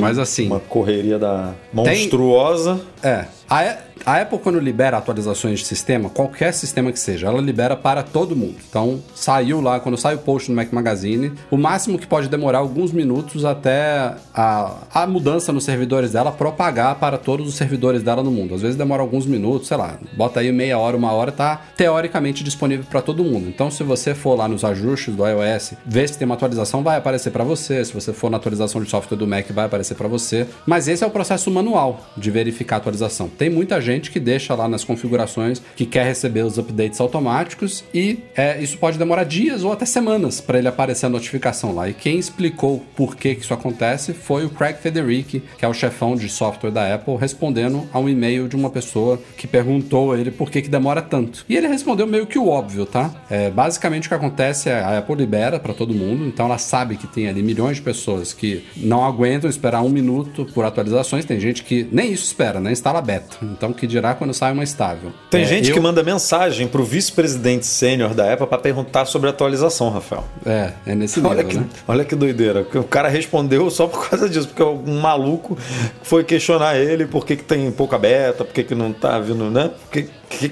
Mas assim. Uma correria da monstruosa. Tem... É. A, a Apple, quando libera atualizações de sistema, qualquer sistema que seja, ela libera para todo mundo. Então, saiu lá, quando sai o post no Mac Magazine, o máximo que pode demorar alguns minutos até a, a mudança nos servidores dela propagar para todos os servidores dela no mundo. Às vezes demora alguns minutos, sei lá, bota aí meia hora, uma hora, tá teoricamente disponível para todo mundo. Então, se você for lá nos ajustes do iOS, ver se tem uma atualização, vai aparecer para você. Se você for na atualização de software do Mac, vai aparecer para você. Mas esse é o processo manual de verificar a atualização. Tem muita gente que deixa lá nas configurações que quer receber os updates automáticos e é, isso pode demorar dias ou até semanas para ele aparecer a notificação lá. E quem explicou por que, que isso acontece foi o Craig Federici, que é o chefão de software da Apple, respondendo a um e-mail de uma pessoa que perguntou a ele por que, que demora tanto. E ele respondeu meio que o óbvio, tá? É, basicamente o que acontece é a Apple libera para todo mundo, então ela sabe que tem ali milhões de pessoas que não aguentam esperar um minuto por atualizações. Tem gente que nem isso espera, né? Instala beta. Então que dirá quando sai uma estável. Tem é, gente eu... que manda mensagem pro vice-presidente sênior da Apple para perguntar sobre a atualização, Rafael. É, é nesse nível, olha que, né? Olha que doideira. O cara respondeu só por causa disso, porque um maluco foi questionar ele por que, que tem pouca beta, por que, que não tá vindo, né? Porque o que,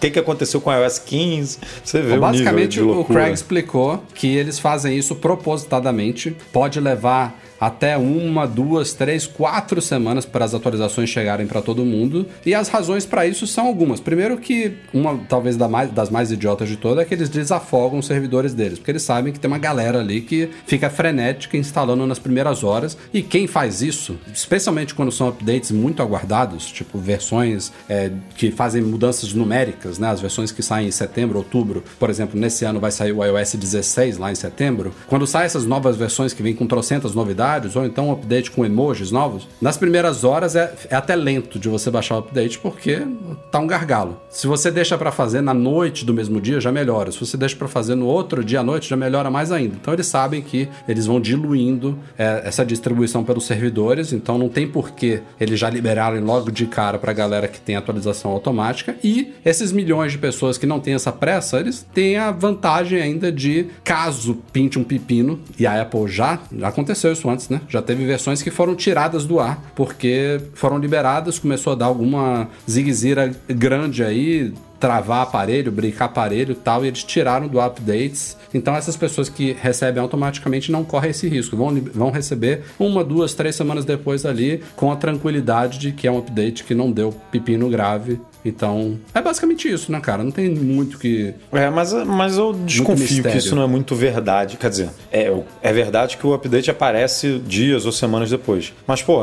que, que, aconteceu com o iOS 15? Você vê Bom, Basicamente, o, o Craig explicou que eles fazem isso propositadamente. Pode levar até uma, duas, três, quatro semanas para as atualizações chegarem para todo mundo. E as razões para isso são algumas. Primeiro que uma talvez da mais, das mais idiotas de todas é que eles desafogam os servidores deles, porque eles sabem que tem uma galera ali que fica frenética instalando nas primeiras horas. E quem faz isso, especialmente quando são updates muito aguardados, tipo versões é, que fazem mudanças numéricas, né? As versões que saem em setembro, outubro, por exemplo, nesse ano vai sair o iOS 16 lá em setembro. Quando saem essas novas versões que vêm com trocentas novidades, ou então um update com emojis novos, nas primeiras horas é, é até lento de você baixar o update porque tá um gargalo. Se você deixa para fazer na noite do mesmo dia, já melhora. Se você deixa para fazer no outro dia à noite, já melhora mais ainda. Então eles sabem que eles vão diluindo é, essa distribuição pelos servidores, então não tem porquê eles já liberarem logo de cara para a galera que tem atualização automática. E esses milhões de pessoas que não têm essa pressa, eles têm a vantagem ainda de, caso pinte um pepino, e a Apple já, já aconteceu isso antes, né? Já teve versões que foram tiradas do ar porque foram liberadas, começou a dar alguma ziguezira grande aí, travar aparelho, brincar aparelho tal, e eles tiraram do updates. Então essas pessoas que recebem automaticamente não correm esse risco, vão, vão receber uma, duas, três semanas depois ali, com a tranquilidade de que é um update que não deu pepino grave então, é basicamente isso, né, cara? Não tem muito que. É, mas, mas eu desconfio que isso não é muito verdade. Quer dizer, é, é verdade que o update aparece dias ou semanas depois. Mas, pô,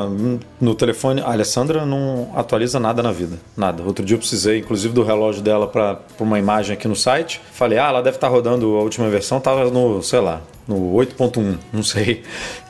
no telefone, a Alessandra não atualiza nada na vida. Nada. Outro dia eu precisei, inclusive, do relógio dela para uma imagem aqui no site. Falei, ah, ela deve estar tá rodando a última versão, tava no, sei lá, no 8.1, não sei.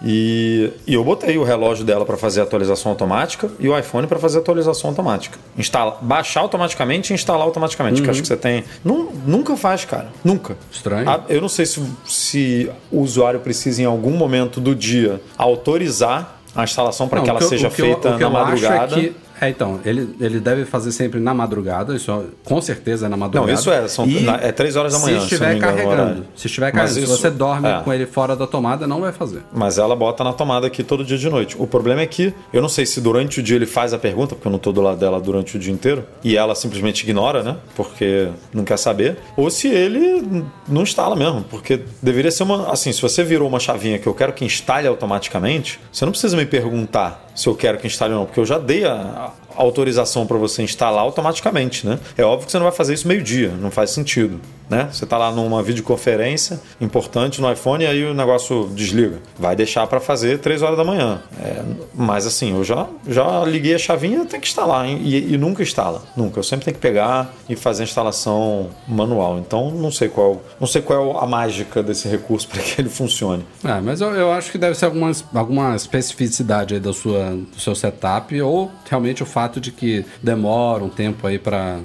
E, e, eu botei o relógio dela para fazer atualização automática e o iPhone para fazer atualização automática. Instala, baixar automaticamente e instalar automaticamente, uhum. que acho que você tem. nunca faz, cara. Nunca. Estranho. eu não sei se, se o usuário precisa em algum momento do dia autorizar a instalação para que ela seja feita eu, na madrugada. É que é, então, ele, ele deve fazer sempre na madrugada, isso com certeza é na madrugada. Não, isso é, são, e é 3 horas da manhã. Se estiver se carregando, se estiver carregando, isso, se você dorme é. com ele fora da tomada, não vai fazer. Mas ela bota na tomada aqui todo dia de noite. O problema é que, eu não sei se durante o dia ele faz a pergunta, porque eu não tô do lado dela durante o dia inteiro, e ela simplesmente ignora, né? Porque não quer saber, ou se ele não instala mesmo, porque deveria ser uma. Assim, se você virou uma chavinha que eu quero que instale automaticamente, você não precisa me perguntar se eu quero que instale ou não, porque eu já dei a, autorização para você instalar automaticamente, né? É óbvio que você não vai fazer isso meio-dia, não faz sentido, né? Você está lá numa videoconferência importante no iPhone e aí o negócio desliga. Vai deixar para fazer 3 horas da manhã. É, mas assim, eu já, já liguei a chavinha, tem que instalar? E, e, nunca instala, nunca. Eu sempre tenho que pegar e fazer a instalação manual. Então não sei qual, não sei qual é a mágica desse recurso para que ele funcione. É, mas eu, eu acho que deve ser algumas, alguma especificidade aí da sua, do seu setup ou realmente o fato fato de que demora um tempo aí para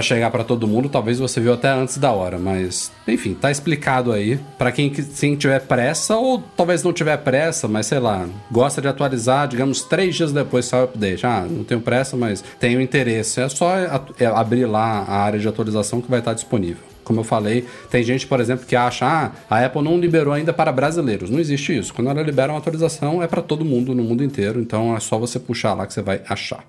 chegar para todo mundo, talvez você viu até antes da hora, mas enfim, tá explicado aí para quem, quem tiver pressa ou talvez não tiver pressa, mas sei lá, gosta de atualizar, digamos, três dias depois sai o update. Ah, não tenho pressa, mas tenho interesse. É só é abrir lá a área de atualização que vai estar disponível. Como eu falei, tem gente, por exemplo, que acha ah, a Apple não liberou ainda para brasileiros. Não existe isso. Quando ela libera uma atualização, é para todo mundo no mundo inteiro. Então é só você puxar lá que você vai achar.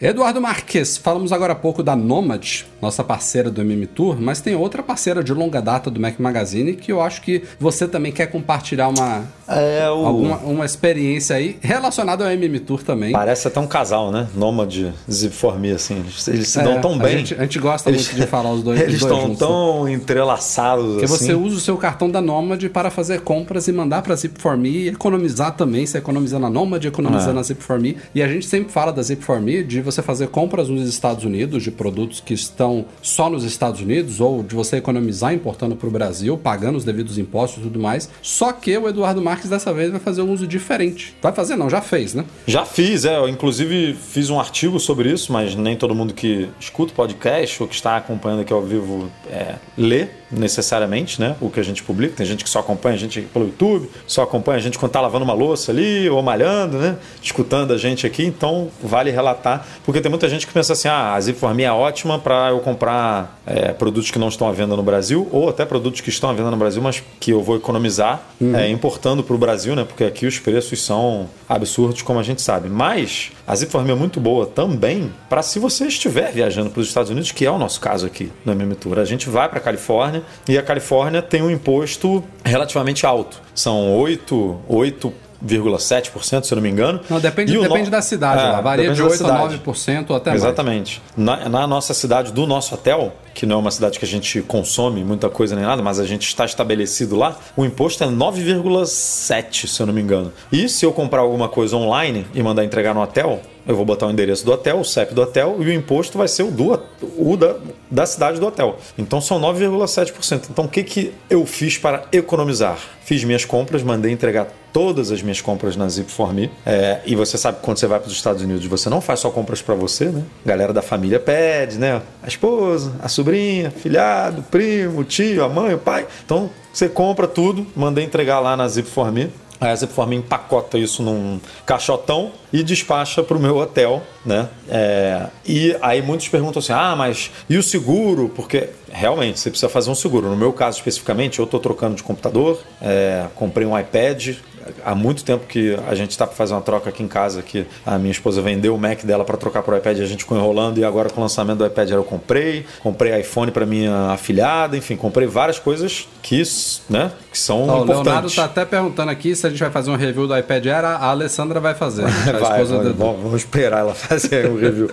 Eduardo Marques, falamos agora há pouco da Nomad, nossa parceira do MM Tour, mas tem outra parceira de longa data do Mac Magazine que eu acho que você também quer compartilhar uma, é, o... alguma, uma experiência aí relacionada ao MM Tour também. Parece até um casal, né? Nomad e Zip4Me, assim. Eles se é, dão tão bem. A gente, a gente gosta eles, muito de falar os dois Eles estão tão né? entrelaçados Que assim. você usa o seu cartão da Nomad para fazer compras e mandar para Zip4Me e economizar também. Você economiza na Nomad, economiza é. na Zip4Me. E a gente sempre fala da Zip4Me de você fazer compras nos Estados Unidos de produtos que estão só nos Estados Unidos ou de você economizar importando para o Brasil, pagando os devidos impostos e tudo mais. Só que o Eduardo Marques dessa vez vai fazer um uso diferente. Vai fazer não, já fez, né? Já fiz, é. Eu inclusive fiz um artigo sobre isso, mas nem todo mundo que escuta o podcast ou que está acompanhando aqui ao vivo é, lê necessariamente, né? O que a gente publica. Tem gente que só acompanha a gente pelo YouTube, só acompanha a gente quando tá lavando uma louça ali ou malhando, né? Escutando a gente aqui. Então vale relatar, porque tem muita gente que pensa assim: ah, a Zip4Me é ótima para eu comprar é, produtos que não estão à venda no Brasil ou até produtos que estão à venda no Brasil, mas que eu vou economizar uhum. é, importando para o Brasil, né? Porque aqui os preços são absurdos, como a gente sabe. Mas a Zip4Me é muito boa também para se você estiver viajando para os Estados Unidos, que é o nosso caso aqui no MM Tour. A gente vai para Califórnia Califórnia, e a Califórnia tem um imposto relativamente alto. São 8, 8 0,7%, se eu não me engano. Não, depende, depende no... da cidade, é, lá. varia de 8% a 9% ou até Exatamente. mais. Na, na nossa cidade, do nosso hotel, que não é uma cidade que a gente consome muita coisa nem nada, mas a gente está estabelecido lá, o imposto é 9,7%, se eu não me engano. E se eu comprar alguma coisa online e mandar entregar no hotel, eu vou botar o endereço do hotel, o CEP do hotel, e o imposto vai ser o do o da, da cidade do hotel. Então são 9,7%. Então o que, que eu fiz para economizar? Fiz minhas compras, mandei entregar todas as minhas compras na Zip4Me. É, e você sabe que quando você vai para os Estados Unidos, você não faz só compras para você, né? A galera da família pede, né? A esposa, a sobrinha, filhado, primo, tio, a mãe, o pai. Então você compra tudo, mandei entregar lá na Zip4Me. A Zipform empacota isso num caixotão e despacha para o meu hotel, né? É, e aí muitos perguntam assim, ah, mas e o seguro? Porque realmente você precisa fazer um seguro. No meu caso especificamente, eu estou trocando de computador, é, comprei um iPad, há muito tempo que a gente está para fazer uma troca aqui em casa, que a minha esposa vendeu o Mac dela para trocar para o iPad e a gente ficou enrolando e agora com o lançamento do iPad eu comprei, comprei iPhone para minha afilhada, enfim, comprei várias coisas que, né, que são Ó, importantes. O Leonardo está até perguntando aqui se a gente vai fazer um review do iPad Air, a Alessandra vai fazer. vai, vai, vamos esperar ela fazer o um review.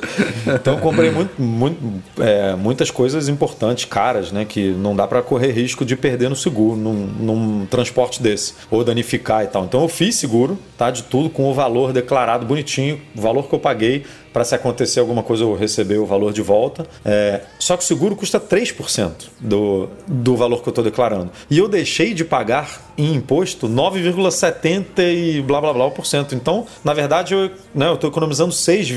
então comprei muito, muito, é, muitas coisas importantes, caras, né, que não dá para correr risco de perder no seguro, num, num transporte desse, ou danificar e tal. Então eu fiz seguro, tá? De tudo com o valor declarado bonitinho, o valor que eu paguei para se acontecer alguma coisa eu receber o valor de volta. É, só que o seguro custa 3% do, do valor que eu estou declarando. E eu deixei de pagar em imposto 9,70 e blá blá blá por cento. Então, na verdade, eu né, estou economizando 6,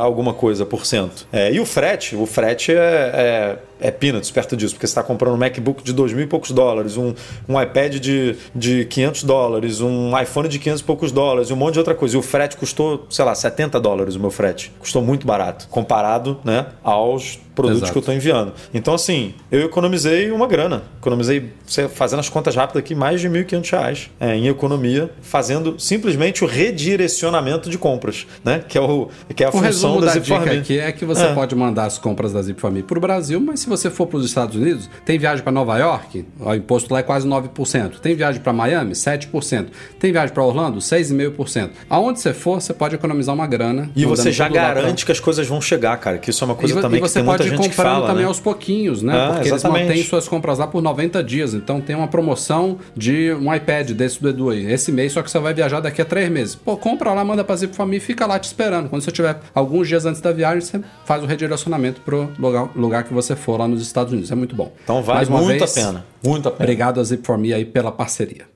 alguma coisa por cento. É, e o frete, o frete é, é, é peanuts perto disso, porque você está comprando um MacBook de 2 mil e poucos dólares, um, um iPad de, de 500 dólares, um iPhone de 500 e poucos dólares, um monte de outra coisa. E o frete custou, sei lá, 70 dólares o meu frete custou muito barato comparado né, aos produtos Exato. que eu estou enviando. Então, assim, eu economizei uma grana. Economizei, fazendo as contas rápidas aqui, mais de R$ 1.500 é, em economia, fazendo simplesmente o redirecionamento de compras, né? Que é, o, que é a o função da, da Zip aqui é que você é. pode mandar as compras da Zip Family para o Brasil, mas se você for para os Estados Unidos, tem viagem para Nova York, o imposto lá é quase 9%. Tem viagem para Miami, 7%. Tem viagem para Orlando, 6,5%. Aonde você for, você pode economizar uma grana. E você já garante que as coisas vão chegar, cara. Que isso é uma coisa e, também que tem muita gente comprando que fala, também né? aos pouquinhos, né? Ah, Porque exatamente. eles mantêm suas compras lá por 90 dias. Então tem uma promoção de um iPad desse do Edu aí. Esse mês, só que você vai viajar daqui a três meses. Pô, compra lá, manda pra Zip Família e fica lá te esperando. Quando você tiver alguns dias antes da viagem, você faz o redirecionamento pro lugar, lugar que você for lá nos Estados Unidos. É muito bom. Então vale muito vez, a pena. Muito a pena. Obrigado a Zip For Me aí pela parceria.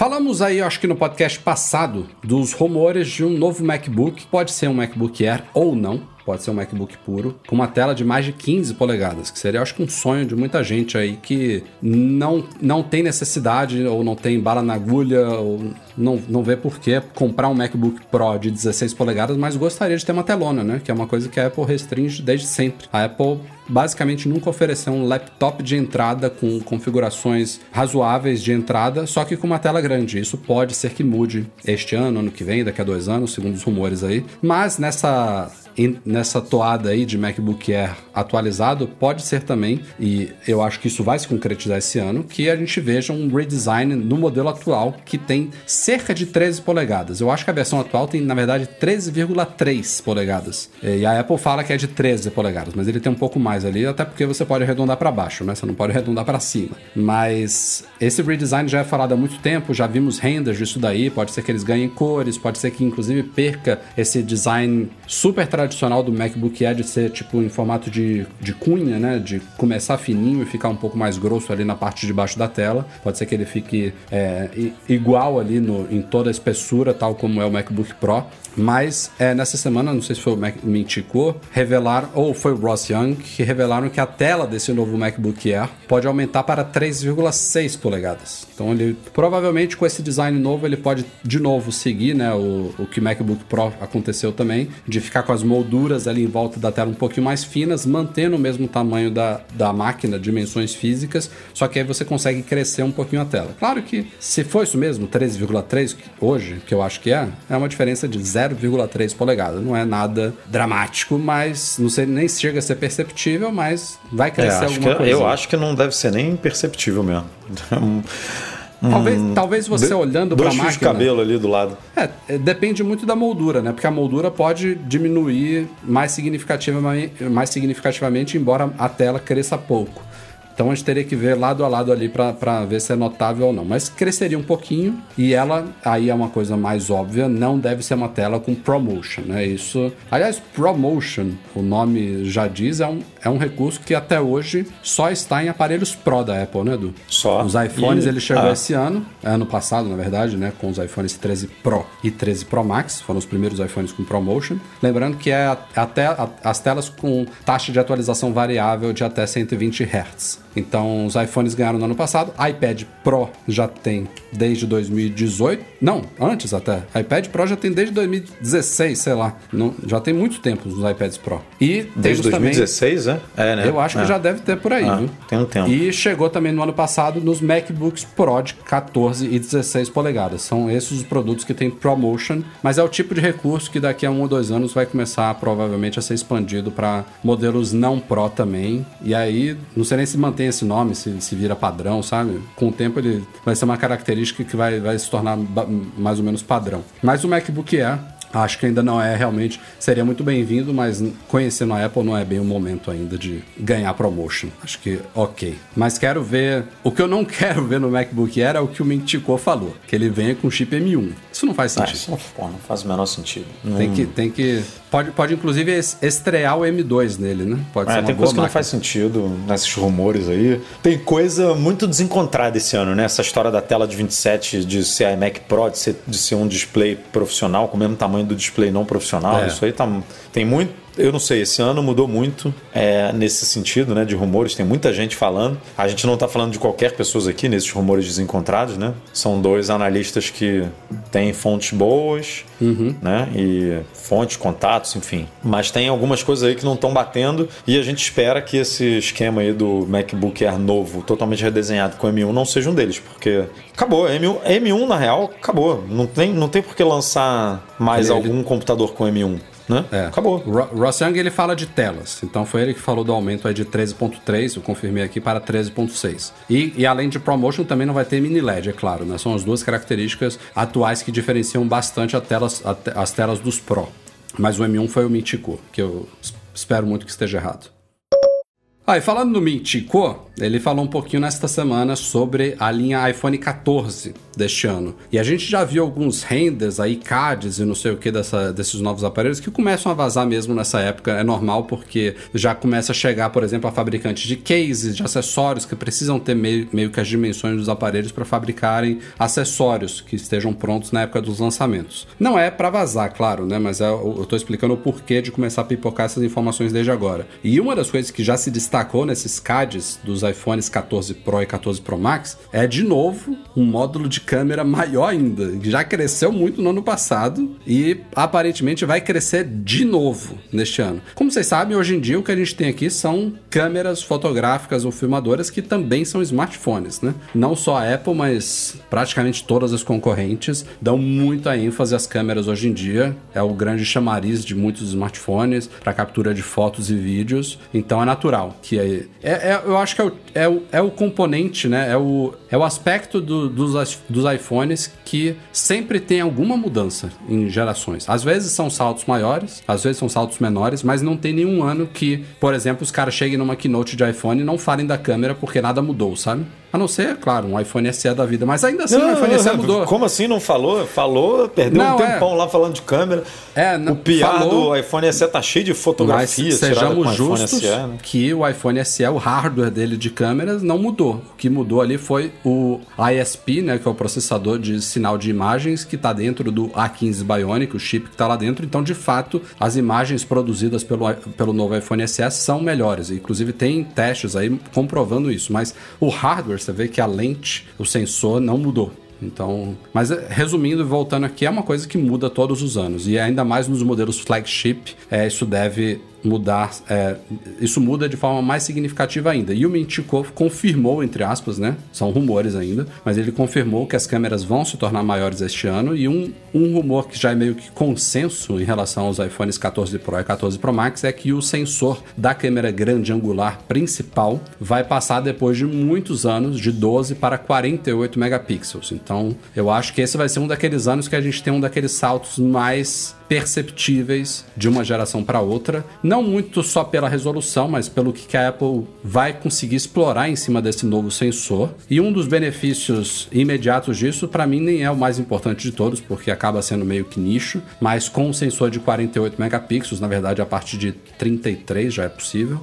Falamos aí, acho que no podcast passado, dos rumores de um novo MacBook. Pode ser um MacBook Air ou não pode ser um MacBook puro, com uma tela de mais de 15 polegadas, que seria, acho que, um sonho de muita gente aí que não, não tem necessidade ou não tem bala na agulha ou não, não vê por que comprar um MacBook Pro de 16 polegadas, mas gostaria de ter uma telona, né? Que é uma coisa que a Apple restringe desde sempre. A Apple basicamente nunca ofereceu um laptop de entrada com configurações razoáveis de entrada, só que com uma tela grande. Isso pode ser que mude este ano, ano que vem, daqui a dois anos, segundo os rumores aí. Mas nessa nessa toada aí de MacBook Air atualizado, pode ser também, e eu acho que isso vai se concretizar esse ano, que a gente veja um redesign no modelo atual que tem cerca de 13 polegadas. Eu acho que a versão atual tem, na verdade, 13,3 polegadas. E a Apple fala que é de 13 polegadas, mas ele tem um pouco mais ali, até porque você pode arredondar para baixo, né? Você não pode arredondar para cima. Mas esse redesign já é falado há muito tempo, já vimos renders disso daí, pode ser que eles ganhem cores, pode ser que inclusive perca esse design super tradicional do MacBook Air de ser tipo em formato de, de cunha, né? De começar fininho e ficar um pouco mais grosso ali na parte de baixo da tela. Pode ser que ele fique é, igual ali no, em toda a espessura, tal como é o MacBook Pro. Mas é, nessa semana, não sei se foi o Mac, Mintico, revelaram, ou foi o Ross Young, que revelaram que a tela desse novo MacBook Air pode aumentar para 3,6 polegadas. Então ele provavelmente com esse design novo ele pode de novo seguir, né, o, o que MacBook Pro aconteceu também, de ficar com as molduras ali em volta da tela um pouquinho mais finas, mantendo o mesmo tamanho da, da máquina, dimensões físicas, só que aí você consegue crescer um pouquinho a tela. Claro que se for isso mesmo, 13,3 hoje, que eu acho que é, é uma diferença de 0 0,3 polegadas. Não é nada dramático, mas não sei, nem chega a ser perceptível, mas vai crescer é, alguma coisa. Eu acho que não deve ser nem perceptível mesmo. Talvez, talvez você olhando para a máquina... de cabelo ali do lado. É, é, depende muito da moldura, né? Porque a moldura pode diminuir mais significativamente, mais significativamente embora a tela cresça pouco. Então a gente teria que ver lado a lado ali para ver se é notável ou não. Mas cresceria um pouquinho e ela, aí é uma coisa mais óbvia, não deve ser uma tela com ProMotion, né? Isso, aliás, ProMotion, o nome já diz, é um, é um recurso que até hoje só está em aparelhos Pro da Apple, né, Edu? Só. Os iPhones, E- ele chegou ah. esse ano, ano passado, na verdade, né, com os iPhones 13 Pro e 13 Pro Max, foram os primeiros iPhones com ProMotion. Lembrando que é até as telas com taxa de atualização variável de até 120 Hz. Então, os iPhones ganharam no ano passado, iPad Pro já tem desde 2018, não, antes até. iPad Pro já tem desde 2016, sei lá. Não, já tem muito tempo os iPads Pro. E Desde temos também- 2016, é? É, né? eu acho que É. já deve ter por aí, Ah, viu? tem um tempo. E chegou também no ano passado nos MacBooks Pro de 14 e 16 polegadas. São esses os produtos que tem ProMotion, mas é o tipo de recurso que daqui a um ou dois anos vai começar provavelmente a ser expandido para modelos não Pro também. E aí, não sei nem se mantém esse nome, se, se vira padrão, sabe? Com o tempo ele vai ser uma característica que vai, vai se tornar mais ou menos padrão. Mas o MacBook Air Acho que ainda não é realmente. Seria muito bem-vindo, mas conhecendo a Apple não é bem o momento ainda de ganhar promotion. Acho que ok. Mas quero ver. O que eu não quero ver no MacBook Air é o que o Mintico falou: que ele venha com chip M1. Isso não faz Ah, sentido. isso não, pô, não faz o menor sentido. Tem que. Tem que pode, pode inclusive es- estrear o M2 nele, né? Pode É, ser uma tem coisa que não faz sentido nesses rumores aí. Tem coisa muito desencontrada esse ano, né? Essa história da tela de 27 de ser iMac Pro, de ser, de ser um display profissional, com o mesmo tamanho do display não profissional. É. Isso aí tá, tem muito. Eu não sei, esse ano mudou muito é, nesse sentido, né? De rumores, tem muita gente falando. A gente não tá falando de qualquer pessoa aqui nesses rumores desencontrados, né? São dois analistas que têm fontes boas, né? E fontes, contatos, enfim. Mas tem algumas coisas aí que não estão batendo e a gente espera que esse esquema aí do MacBook Air novo, totalmente redesenhado com M1, não seja um deles, porque acabou. M1, M1 na real, acabou. Não tem, não tem por que lançar mais Ele- algum computador com M1, né? É. Acabou. O Ro- Ross Young ele fala de telas, então foi ele que falou do aumento aí de 13.3, eu confirmei aqui para 13.6. E, e além de ProMotion também não vai ter mini LED, é claro, né? São as duas características atuais que diferenciam bastante telas, a as telas dos Pro. Mas o M1 foi o Mintico, que eu es- espero muito que esteja errado. Ah, e falando no Mintico, ele falou um pouquinho nesta semana sobre a linha iPhone 14 deste ano. E a gente já viu alguns renders aí, CADs e não sei o que dessa, desses novos aparelhos que começam a vazar mesmo nessa época. É normal porque já começa a chegar, por exemplo, a fabricantes de cases, de acessórios que precisam ter meio, meio que as dimensões dos aparelhos para fabricarem acessórios que estejam prontos na época dos lançamentos. Não é para vazar, claro, né? Mas é, eu tô explicando o porquê de começar a pipocar essas informações desde agora. E uma das coisas que já se destacou nesses CADs dos iPhones 14 Pro e 14 Pro Max é, de novo, um módulo de câmera maior ainda. Já cresceu muito no ano passado e aparentemente vai crescer de novo neste ano. Como vocês sabem, hoje em dia o que a gente tem aqui são câmeras fotográficas ou filmadoras que também são smartphones, né? Não só a Apple, mas praticamente todas as concorrentes dão muita ênfase às câmeras hoje em dia. É o grande chamariz de muitos smartphones para captura de fotos e vídeos. Então é natural que é, é- é- eu acho que é o, é o, é o componente, né? É o, é o aspecto do- dos, dos iPhones que sempre tem alguma mudança em gerações. Às vezes são saltos maiores, às vezes são saltos menores, mas não tem nenhum ano que, por exemplo, os caras cheguem numa keynote de iPhone e não falem da câmera porque nada mudou, sabe? A não ser, claro, um iPhone SE da vida, mas ainda assim o iPhone SE mudou. Como assim não falou? Falou, perdeu Não, um é. tempão lá falando de câmera. É, não- o piar falou- do iPhone SE tá cheio de Mas fotografias sejamos justos SE, né? que o iPhone SE, o hardware dele de câmeras, não mudou. O que mudou ali foi o ISP, né, que é o processador de sinal de imagens que está dentro do A15 Bionic, o chip que está lá dentro. Então, de fato, as imagens produzidas pelo, pelo novo iPhone SE são melhores. Inclusive, tem testes aí comprovando isso. Mas o hardware, você vê que a lente, o sensor, não mudou. Então, mas eh, resumindo e voltando aqui, é uma coisa que muda todos os anos. E ainda mais nos modelos flagship, é, isso deve mudar, é, isso muda de forma mais significativa ainda. E o Mintikov confirmou, entre aspas, né? São rumores ainda, mas ele confirmou que as câmeras vão se tornar maiores este ano. E um, um rumor que já é meio que consenso em relação aos iPhones 14 Pro e 14 Pro Max é que o sensor da câmera grande angular principal vai passar depois de muitos anos de 12 para 48 megapixels. Então, eu acho que esse vai ser um daqueles anos que a gente tem um daqueles saltos mais perceptíveis de uma geração para outra, não muito só pela resolução, mas pelo que a Apple vai conseguir explorar em cima desse novo sensor. E um dos benefícios imediatos disso, para mim, nem é o mais importante de todos, porque acaba sendo meio que nicho, mas com um sensor de 48 megapixels, na verdade a partir de 33 já é possível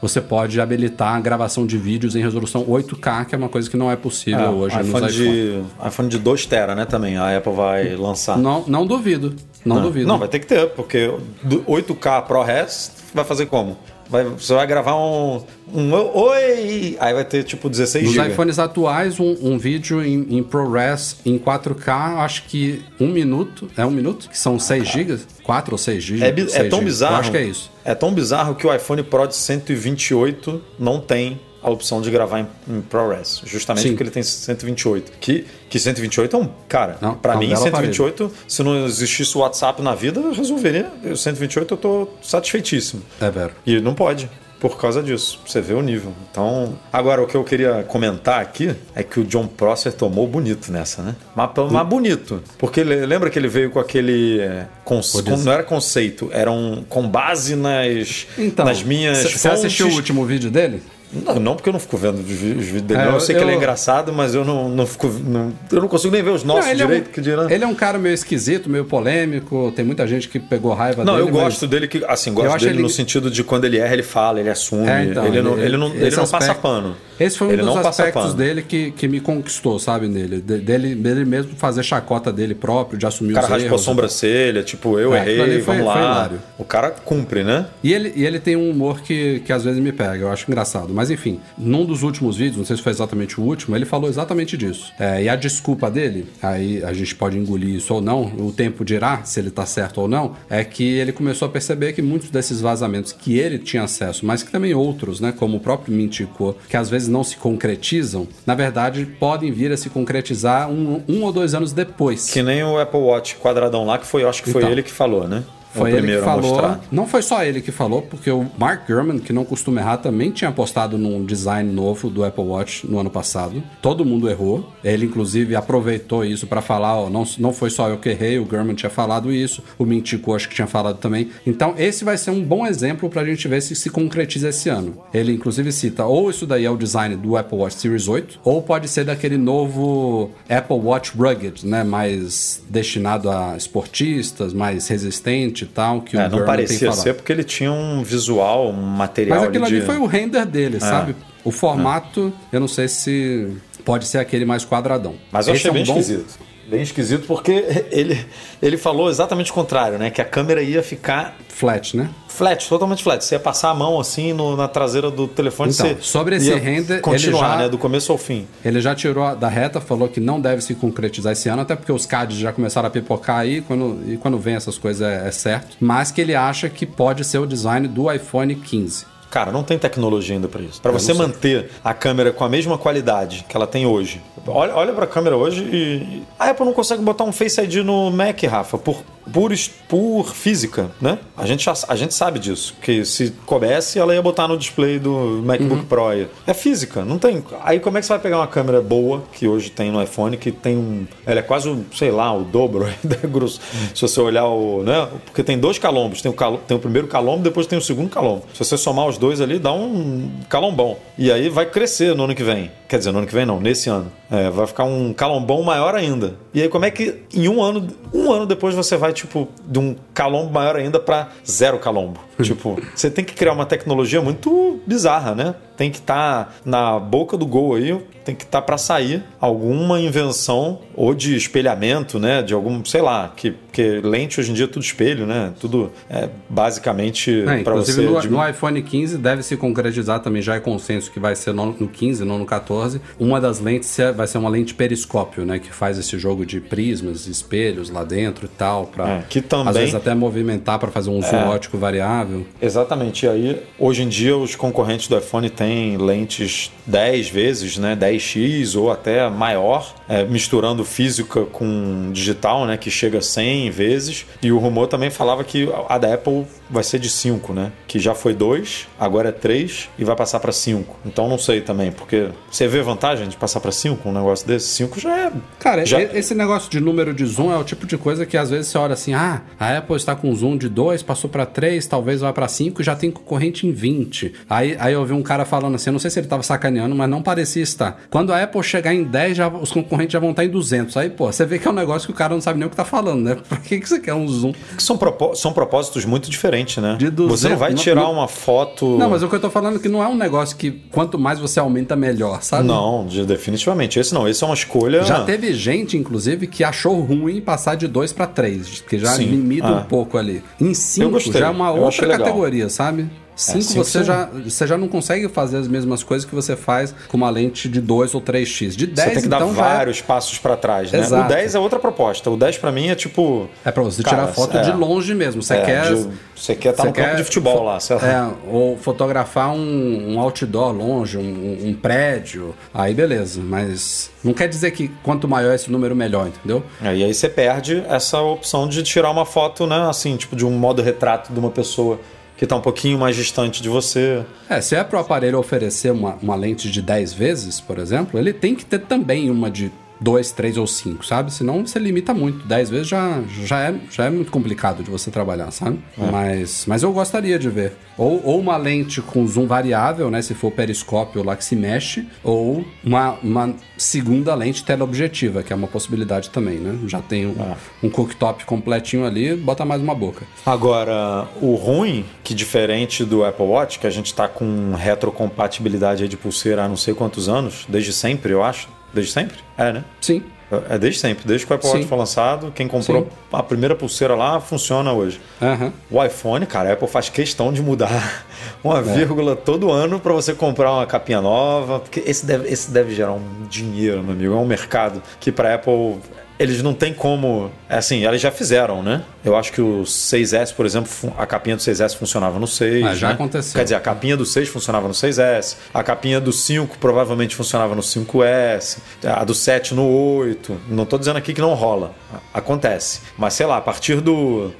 você pode habilitar a gravação de vídeos em resolução 8K, que é uma coisa que não é possível é, hoje iPhone nos iPhone. De, iPhone de 2 TB, né, também, a Apple vai lançar. Não, não duvido, não, não duvido. Não, vai ter que ter, porque 8K ProRes vai fazer como? Vai, você vai gravar um, um Oi! Aí vai ter tipo 16 GB. Nos iPhones atuais, um, um vídeo em, em, ProRes em 4K, acho que um minuto. É um minuto? Que são 6 GB? 4 ou 6 GB? É, é tão bizarro. Eu acho que é isso. É tão bizarro que o iPhone Pro de 128 não tem a opção de gravar em, em ProRes, justamente Sim. porque ele tem 128. Que, que 128 é um. Cara, para é mim, 128, aparelho. se não existisse o WhatsApp na vida, eu resolveria. Eu, 128 eu tô satisfeitíssimo. É vero. E não pode por causa disso. Você vê o nível. Então, agora o que eu queria comentar aqui é que o John Prosser tomou bonito nessa, né? Mas, mas bonito. Porque lembra que ele veio com aquele. É, com, com, não era conceito, era um, com base nas, então, nas minhas. Você assistiu o último vídeo dele? Não, não porque eu não fico vendo os vídeos dele. É, eu, eu sei que ele é engraçado, mas eu não, não fico. Não, eu não consigo nem ver os nossos não, direito. É um, que dirá. Ele é um cara meio esquisito, meio polêmico. Tem muita gente que pegou raiva não, dele. Não, eu gosto dele que. Assim, gosto dele ele... no sentido de quando ele erra, ele fala, ele assume. É, então, ele, ele, não, ele, não, ele não passa pano. Esse foi um ele dos aspectos dele que, que me conquistou, sabe, nele. De, dele, dele mesmo fazer chacota dele próprio, de assumir o cara os erros. O cara a sobrancelha, tipo, eu é, errei, foi, vamos lá. o cara cumpre, né? E ele, e ele tem um humor que, que às vezes me pega, eu acho engraçado. Mas enfim, num dos últimos vídeos, não sei se foi exatamente o último, ele falou exatamente disso. É, e a desculpa dele, aí a gente pode engolir isso ou não, o tempo dirá se ele tá certo ou não, é que ele começou a perceber que muitos desses vazamentos que ele tinha acesso, mas que também outros, né, como o próprio Mintico, que às vezes não se concretizam, na verdade podem vir a se concretizar um, um ou dois anos depois. Que nem o Apple Watch quadradão lá, que foi, acho que foi então, ele que falou, né? Foi ele que falou. Não foi só ele que falou, porque o Mark Gurman, que não costuma errar, também tinha apostado num design novo do Apple Watch no ano passado. Todo mundo errou. Ele, inclusive, aproveitou isso para falar: ó, não, não foi só eu que errei, o Gurman tinha falado isso, o Mintico acho que tinha falado também. Então, esse vai ser um bom exemplo para a gente ver se se concretiza esse ano. Ele, inclusive, cita: ou isso daí é o design do Apple Watch Series 8, ou pode ser daquele novo Apple Watch Rugged, né? Mais destinado a esportistas, mais resistente e tal, que é, o não parecia ser porque ele tinha um visual, um material. Mas aquilo ali, de... foi o render dele, é. sabe? O formato, é. eu não sei se pode ser aquele mais quadradão. Mas eu Esse achei é um bem bom... esquisito. Bem esquisito porque ele, ele falou exatamente o contrário, né? Que a câmera ia ficar. Flat, né? Flat, totalmente flat. Você ia passar a mão assim no, na traseira do telefone. Então, você sobre esse render. Continuar, já, né? Do começo ao fim. Ele já tirou da reta, falou que não deve se concretizar esse ano, até porque os CADs já começaram a pipocar aí, quando, e quando vem essas coisas é, é certo. Mas que ele acha que pode ser o design do iPhone 15. Cara, não tem tecnologia ainda para isso. Para você manter a câmera com a mesma qualidade que ela tem hoje. Olha, olha para a câmera hoje e a Apple não consegue botar um Face ID no Mac, Rafa, por por, por física, né? A gente, já, a gente sabe disso. Que se coubesse, ela ia botar no display do MacBook uhum. Pro. É física, não tem. Aí como é que você vai pegar uma câmera boa, que hoje tem no iPhone, que tem um. Ela é quase, sei lá, o dobro da grosso. Se você olhar o. Né? Porque tem dois calombos. Tem o, cal, tem o primeiro calombo, depois tem o segundo calombo. Se você somar os dois ali, dá um calombão. E aí vai crescer no ano que vem. Quer dizer, no ano que vem não, nesse ano. É, vai ficar um calombão maior ainda. E aí como é que em um ano, um ano depois você vai tipo, de um calombo maior ainda para zero calombo. tipo, você tem que criar uma tecnologia muito bizarra, né? Tem que estar tá na boca do gol aí, tem que estar tá para sair alguma invenção ou de espelhamento, né? De algum, sei lá, que, que lente hoje em dia é tudo espelho, né? Tudo é basicamente é, para você. No, de... no iPhone 15 deve se concretizar também, já é consenso que vai ser no, no 15, não no 14. Uma das lentes vai ser uma lente periscópio, né? Que faz esse jogo de prismas, espelhos lá dentro e tal, para é, que também às vezes até movimentar para fazer um zoom é, ótico variável. Exatamente. E aí, hoje em dia, os concorrentes do iPhone têm lentes 10 vezes, né? 10x ou até maior, é, misturando física com digital, né? Que chega a 100 vezes. E o rumor também falava que a da Apple vai ser de 5, né? Que já foi 2, agora é 3 e vai passar para 5. Então não sei também, porque você vê vantagem de passar para 5 um negócio desse? 5 já é. Cara, já, esse negócio de número de zoom é o tipo de coisa que às vezes você olha assim, ah, a Apple está com zoom de 2, passou para 3, talvez vai para 5 e já tem concorrente em 20. Aí, aí eu vi um cara falando assim, eu não sei se ele tava sacaneando, mas não parecia estar. Quando a Apple chegar em 10, já, os concorrentes já vão estar em 200. Aí, pô, você vê que é um negócio que o cara não sabe nem o que tá falando, né? Pra que, que você quer um zoom? São, propó são propósitos muito diferentes, né? De 200, você não vai tirar não, uma foto... Não, mas o que eu tô falando é que não é um negócio que quanto mais você aumenta, melhor, sabe? Não, definitivamente. Esse não, esse é uma escolha... Já teve gente, inclusive, que achou ruim passar de 2 para 3, que já Sim. limita ah. um pouco ali. Em 5 já é uma outra categoria, sabe? 5 é, você, já, você já não consegue fazer as mesmas coisas que você faz com uma lente de 2 ou 3x. De 10, Você tem que então, dar vários é... passos para trás, né? Exato. O 10 é outra proposta. O 10 para mim é tipo... É para você cara, tirar foto é, de longe mesmo. Você é, quer... De, você quer estar tá no quer, campo de futebol lá, sei lá. É, ou fotografar um, um outdoor longe, um, um, prédio. Aí beleza, mas não quer dizer que quanto maior esse número, melhor, entendeu? É, e aí você perde essa opção de tirar uma foto, né? Assim, tipo de um modo retrato de uma pessoa que está um pouquinho mais distante de você. É, se é para o aparelho oferecer uma, uma lente de 10 vezes, por exemplo, ele tem que ter também uma de dois, três ou cinco, sabe? Senão você limita muito. Dez vezes já, já, é, já é muito complicado de você trabalhar, sabe? É. Mas, mas eu gostaria de ver. Ou, ou uma lente com zoom variável, né? Se for periscópio lá que se mexe, ou uma, uma segunda lente teleobjetiva, que é uma possibilidade também, né? Já tem um, é. um cooktop completinho ali, bota mais uma boca. Agora, o ruim, que diferente do Apple Watch, que a gente tá com retrocompatibilidade de pulseira há não sei quantos anos, desde sempre, eu acho Desde sempre? É, né? Sim. É desde sempre, desde que o Apple Watch foi lançado, quem comprou Sim. a primeira pulseira lá funciona hoje. Uhum. O iPhone, cara, a Apple faz questão de mudar uma é. vírgula todo ano para você comprar uma capinha nova, porque esse deve, esse deve gerar um dinheiro, meu amigo. É um mercado que para Apple eles não têm como. É assim, eles já fizeram, né? Eu acho que o 6S, por exemplo, a capinha do 6S funcionava no 6. Ah, já né? aconteceu. Quer dizer, a capinha do 6 funcionava no 6S, a capinha do 5 provavelmente funcionava no 5S, a do 7 no 8. Não estou dizendo aqui que não rola. Acontece. Mas sei lá, a partir do,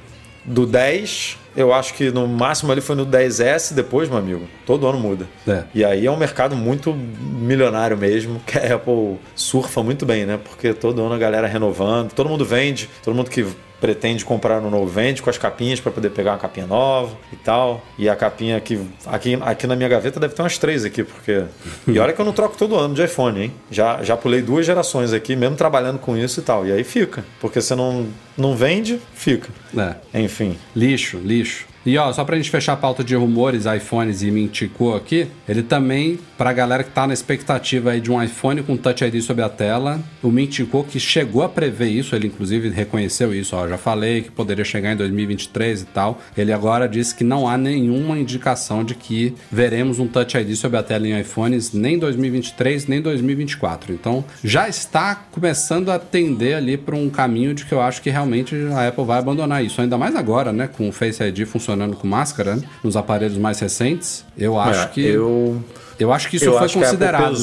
do 10 eu acho que no máximo ele foi no 10S depois, meu amigo. Todo ano muda. É. E aí é um mercado muito milionário mesmo, que a Apple surfa muito bem, né? Porque todo ano a galera renovando, todo mundo vende, todo mundo que pretende comprar no novo vende com as capinhas para poder pegar uma capinha nova e tal. E a capinha aqui, aqui, aqui na minha gaveta deve ter umas três aqui, porque. E olha que eu não troco todo ano de iPhone, hein? Já, já pulei duas gerações aqui, mesmo trabalhando com isso e tal. E aí fica. Porque você não, não vende, fica. É. Enfim. Lixo, lixo. Tschüss. E ó, só pra gente fechar a pauta de rumores, iPhones e Mintico aqui, ele também, pra galera que tá na expectativa aí de um iPhone com Touch ID sobre a tela, o Mintico que chegou a prever isso, ele inclusive reconheceu isso, ó, já falei que poderia chegar em 2023 e tal. Ele agora disse que não há nenhuma indicação de que veremos um Touch ID sobre a tela em iPhones nem 2023 nem 2024. Então, já está começando a tender ali para um caminho de que eu acho que realmente a Apple vai abandonar isso, ainda mais agora, né, com o Face ID funcionando funcionando com máscara né? nos aparelhos mais recentes. Eu acho é, que. Eu, eu acho que isso foi considerado.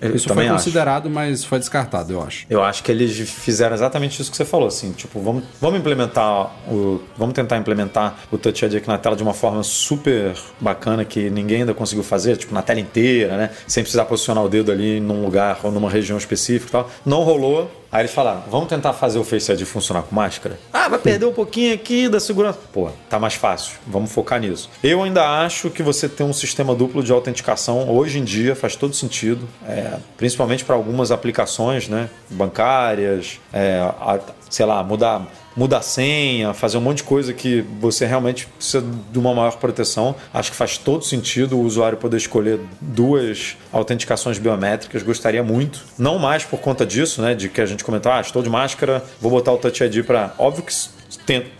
Eu isso foi considerado, acho. mas foi descartado, eu acho. Eu acho que eles fizeram exatamente isso que você falou, assim, tipo, vamos, vamos implementar o, vamos tentar implementar o Touch ID aqui na tela de uma forma super bacana que ninguém ainda conseguiu fazer, tipo, na tela inteira, né, sem precisar posicionar o dedo ali num lugar ou numa região específica e tal. Não rolou, Aí eles falaram, vamos tentar fazer o Face ID funcionar com máscara? Ah, vai perder um pouquinho aqui da segurança. Pô, tá mais fácil. Vamos focar nisso. Eu ainda acho que você ter um sistema duplo de autenticação hoje em dia faz todo sentido, é, principalmente para algumas aplicações, né, bancárias, é, a, sei lá, mudar mudar senha, fazer um monte de coisa que você realmente precisa de uma maior proteção. Acho que faz todo sentido o usuário poder escolher duas autenticações biométricas. Gostaria muito. Não mais por conta disso, né? De que a gente comentou, ah, estou de máscara, vou botar o Touch ID para. Óbvio que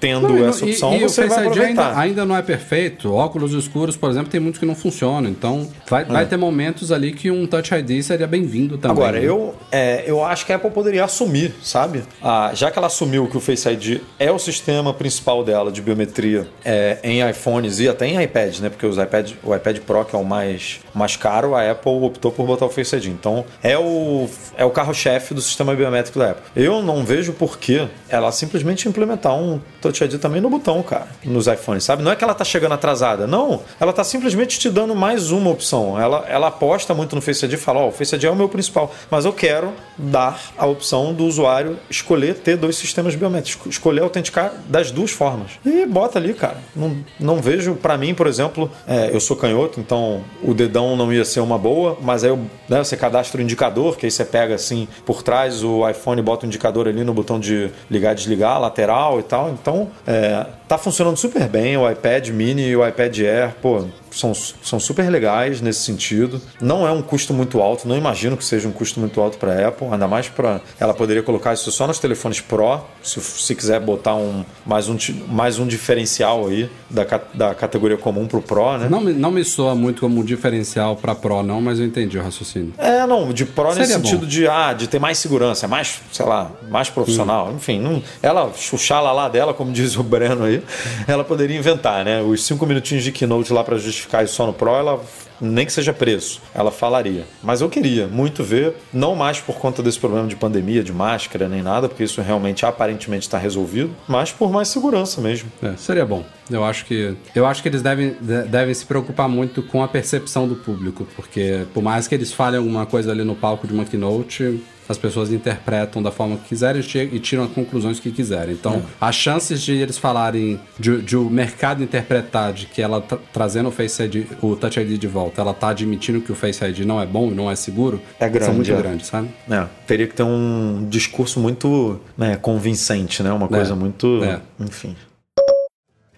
tendo não, essa opção, e, e você vai aproveitar. Ainda, ainda, não é perfeito. Óculos escuros, por exemplo, tem muitos que não funcionam. Então, vai, vai é. ter momentos ali que um Touch ID seria bem-vindo também. Agora, né? eu, é, eu acho que a Apple poderia assumir, sabe? Ah, já que ela assumiu que o Face ID é o sistema principal dela de biometria é, em iPhones e até em iPads, né? Porque os iPad, o iPad Pro, que é o mais, mais caro, a Apple optou por botar o Face ID. Então, é o, é o carro-chefe do sistema biométrico da Apple. Eu não vejo por que ela simplesmente implementar um com Touch ID também no botão, cara, nos iPhones, sabe? Não é que ela tá chegando atrasada, não. Ela tá simplesmente te dando mais uma opção. Ela, ela aposta muito no Face ID e fala: Ó, oh, o Face ID é o meu principal, mas eu quero dar a opção do usuário escolher ter dois sistemas biométricos, escolher autenticar das duas formas. E bota ali, cara. Não, não vejo, para mim, por exemplo, é, eu sou canhoto, então o dedão não ia ser uma boa, mas aí eu, né, você cadastra o indicador, que aí você pega assim por trás o iPhone bota o indicador ali no botão de ligar desligar, lateral e tal. Então, é, tá funcionando super bem o iPad mini e o iPad Air, pô, são, são super legais nesse sentido. Não é um custo muito alto, não imagino que seja um custo muito alto para a Apple, ainda mais para ela poderia colocar isso só nos telefones Pro, se, se quiser botar um mais um, mais um diferencial aí da, da categoria comum para o Pro, né? Não, não me soa muito como um diferencial para Pro, não, mas eu entendi o raciocínio. É, não, de Pro Seria nesse sentido de, ah, de ter mais segurança, mais, sei lá, mais profissional. Hum. Enfim, não, ela, chuchala lá dela, como diz o Breno aí, ela poderia inventar, né? Os cinco minutinhos de keynote lá para justificar isso só no Pro, ela nem que seja preço, ela falaria. Mas eu queria muito ver, não mais por conta desse problema de pandemia, de máscara, nem nada, porque isso realmente aparentemente está resolvido, mas por mais segurança mesmo. É, seria bom. Eu acho que eu acho que eles devem, devem se preocupar muito com a percepção do público, porque por mais que eles falem alguma coisa ali no palco de uma keynote, as pessoas interpretam da forma que quiserem e tiram as conclusões que quiserem. Então, é. as chances de eles falarem, de, de, o mercado interpretar de que ela tá trazendo o Face ID, o Touch ID de volta, ela tá admitindo que o Face ID não é bom e não é seguro, é grande, são muito é. grandes, sabe? É, teria que ter um discurso muito né, convincente, né? Uma é. coisa muito. É. Enfim.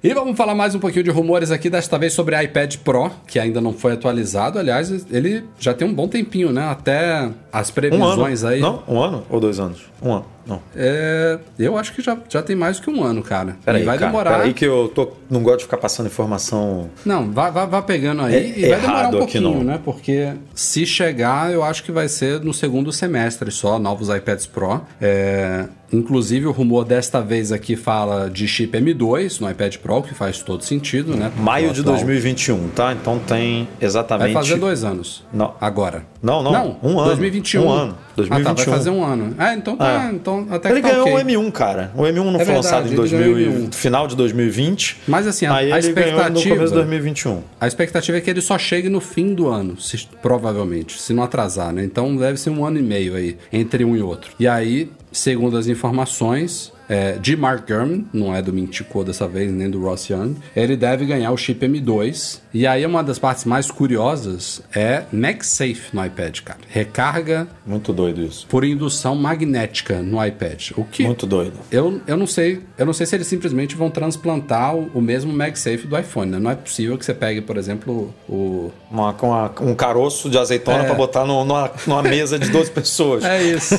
E vamos falar mais um pouquinho de rumores aqui, desta vez sobre iPad Pro, que ainda não foi atualizado. Aliás, ele já tem um bom tempinho, né? Até as previsões um aí. Não, um ano ou dois anos? Um ano. Não. É, eu acho que já, já tem mais que um ano, cara. Peraí, vai cara, demorar. Peraí que eu tô, não gosto de ficar passando informação. Não, vá, vá, vá pegando aí é, e vai demorar um pouquinho, né? Porque se chegar, eu acho que vai ser no segundo semestre só, novos iPads Pro. É, Inclusive, o rumor desta vez aqui fala de chip M2 no iPad Pro, que faz todo sentido, né? Maio de 2021, tá? Então tem exatamente. Vai fazer dois anos. Não. Agora. Não, não. Não, um ano. 2021. Um ano. 2021. Ah, tá, vai fazer um ano. Ah, então tá. É. Então até ele tá ganhou okay. o M1, cara. O M1 não é foi verdade, lançado em 2000, final de 2020. Mas assim, a, aí a ele expectativa. no começo de 2021. A expectativa é que ele só chegue no fim do ano, se, provavelmente, se não atrasar, né? Então deve ser um ano e meio aí, entre um e outro. E aí, segundo as informações, é, de Mark Gurman, não é do Mintico dessa vez, nem do Ross Young, ele deve ganhar o chip M2. E aí uma das partes mais curiosas é MagSafe no iPad, cara. Recarga. Muito doido isso. Por indução magnética no iPad. O que. Muito doido. Eu, eu não sei. Eu não sei se eles simplesmente vão transplantar o, o mesmo MagSafe do iPhone. Né? Não é possível que você pegue, por exemplo, o. Uma, uma um caroço de azeitona é... para botar no, numa, numa mesa de 12 pessoas. É isso.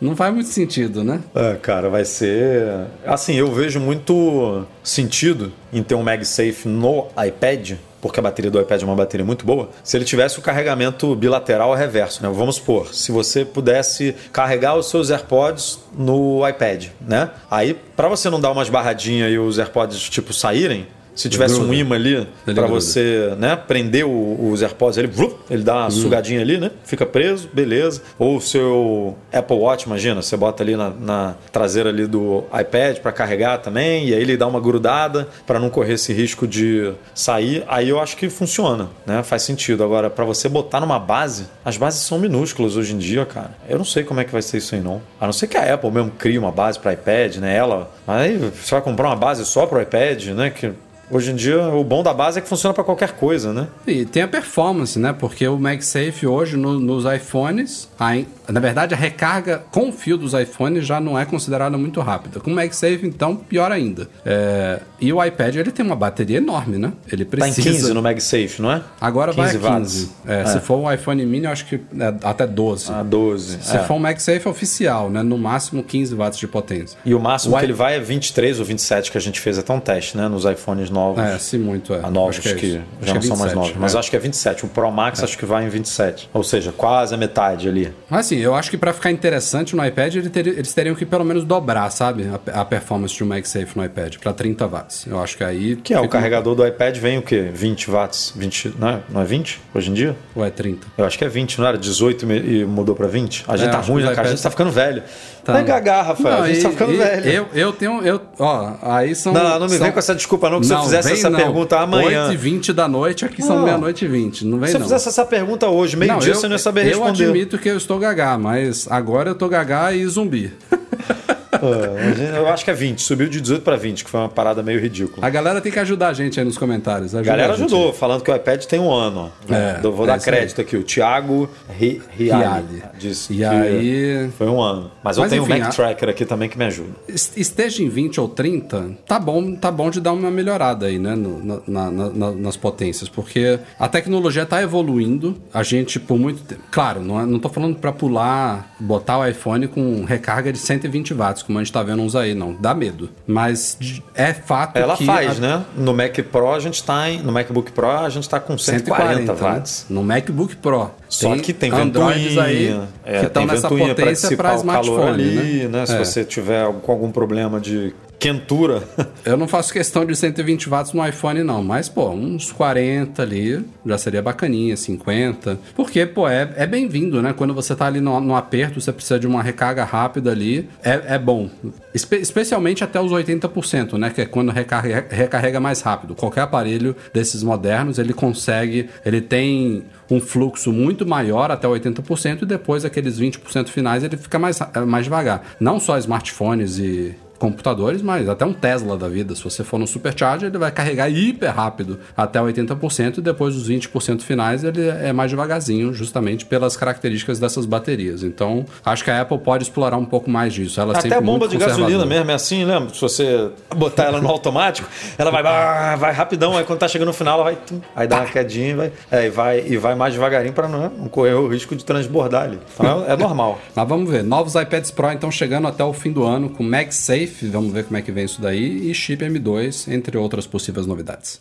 Não faz muito sentido, né? É, cara, vai ser. Assim, eu vejo muito sentido em ter um MagSafe no iPad, porque a bateria do iPad é uma bateria muito boa, se ele tivesse o carregamento bilateral reverso, né? Vamos supor, se você pudesse carregar os seus AirPods no iPad, né? Aí, para você não dar umas barradinhas e os AirPods tipo saírem, se tivesse um imã ali para você né, prender o, os AirPods, ele, ele dá uma uhum. sugadinha ali, né? Fica preso, beleza. Ou o seu Apple Watch, imagina, você bota ali na, na traseira ali do iPad para carregar também, e aí ele dá uma grudada para não correr esse risco de sair. Aí eu acho que funciona, né? Faz sentido. Agora, para você botar numa base, as bases são minúsculas hoje em dia, cara. Eu não sei como é que vai ser isso aí, não. A não ser que a Apple mesmo crie uma base para iPad, né? Ela. Aí você vai comprar uma base só para iPad, né? Que Hoje em dia, o bom da base é que funciona para qualquer coisa, né? E tem a performance, né? Porque o MagSafe hoje no, nos iPhones, a, na verdade, a recarga com o fio dos iPhones já não é considerada muito rápida. Com o MagSafe, então, pior ainda. É, e o iPad, ele tem uma bateria enorme, né? Ele precisa... Tá em 15 no MagSafe, não é? Agora 15 vai a 15. É, é. Se for um iPhone mini, eu acho que é até 12. Ah, 12. Se é. for um MagSafe oficial, né? No máximo 15 watts de potência. E o máximo o que i... ele vai é 23 ou 27 que a gente fez até um teste, né? Nos iPhones novos. É, se muito, é. A novos Acho que, é isso. já não que são é mais 27, novos. Mas é. acho que é 27. O Pro Max acho que vai em 27. Ou seja, quase a metade ali. Mas assim, eu acho que pra ficar interessante no iPad, ele teria- eles teriam que pelo menos dobrar, sabe? A, a performance de um MagSafe no iPad pra 30 watts. Eu acho que aí. Que é, o carregador do iPad vem o quê? 20 watts? 20, não, é, não é 20 hoje em dia? Ou é 30? Eu acho que é 20, não era 18 e mudou pra 20? A gente É, tá ruim, que né, cara? A gente tá ficando velho. Tá. Não é gagar, Rafael. a gente e- tá ficando e velho. Eu, eu tenho. Eu, ó, aí são. Não, não me são- vem com essa desculpa, não, que eu fizesse essa não. pergunta amanhã. 8 e 20 da noite, aqui são Não. meia-noite e 20. Não vem Se eu não. fizesse essa pergunta hoje, meio-dia, você não ia saber eu responder. admito que eu estou gagá, mas agora eu tô gagá e zumbi. É, Eu acho que é 20. Subiu de 18 para 20, que foi uma parada meio ridícula. A galera tem que ajudar a gente aí nos comentários. A galera a ajudou, falando que o iPad tem um ano. É, Eu vou é dar isso aí. crédito aqui. O Thiago Ri- Riali Riali. disse E que aí- foi um ano. Mas eu Mas tenho enfim, o Mac a- Tracker aqui também que me ajuda. Es- Esteja em 20 ou 30, tá bom, tá bom de dar uma melhorada aí, né? no- na- na- na- nas potências, porque a tecnologia tá evoluindo. A gente, por muito tempo. Claro, não, é- não tô falando pra pular, botar o iPhone com recarga de 120 watts, como a gente tá vendo uns aí, não. Dá medo. Mas é fato Ela que. faz, a- né? No Mac Pro a gente tá em, no MacBook Pro a gente tá com 140, watts. né? No MacBook Pro. Só que tem Androids aí é, que estão tem nessa potência para smartphone, ali, né? Se É. você tiver com algum problema de quentura, Eu não faço questão de 120 watts no iPhone, não. Mas, pô, uns 40 ali já seria bacaninha, 50. Porque, pô, é, é bem-vindo, né? Quando você tá ali no, no aperto, você precisa de uma recarga rápida ali. É, é bom. Espe- especialmente até os 80%, né? Que é quando recarrega, recarrega mais rápido. Qualquer aparelho desses modernos, ele consegue... Ele tem um fluxo muito maior até 80% e depois aqueles 20% finais ele fica mais, mais devagar. Não só smartphones e computadores, mas até um Tesla da vida. Se você for no Supercharger, ele vai carregar hiper rápido até 80% e depois os 20% finais ele é mais devagarzinho, justamente pelas características dessas baterias. Então, acho que a Apple pode explorar um pouco mais disso. Ela é Até a bomba de gasolina mesmo é assim, lembra? Se você botar ela no automático, ela vai, bah, vai rapidão, aí quando tá chegando no final, ela vai, tum, aí dá uma quedinha e vai, é, e vai, e vai mais devagarinho para não, não correr o risco de transbordar ali. Então é, é normal. Mas vamos ver. Novos iPads Pro então chegando até o fim do ano com MagSafe, vamos ver como é que vem isso daí, e chip M2, entre outras possíveis novidades.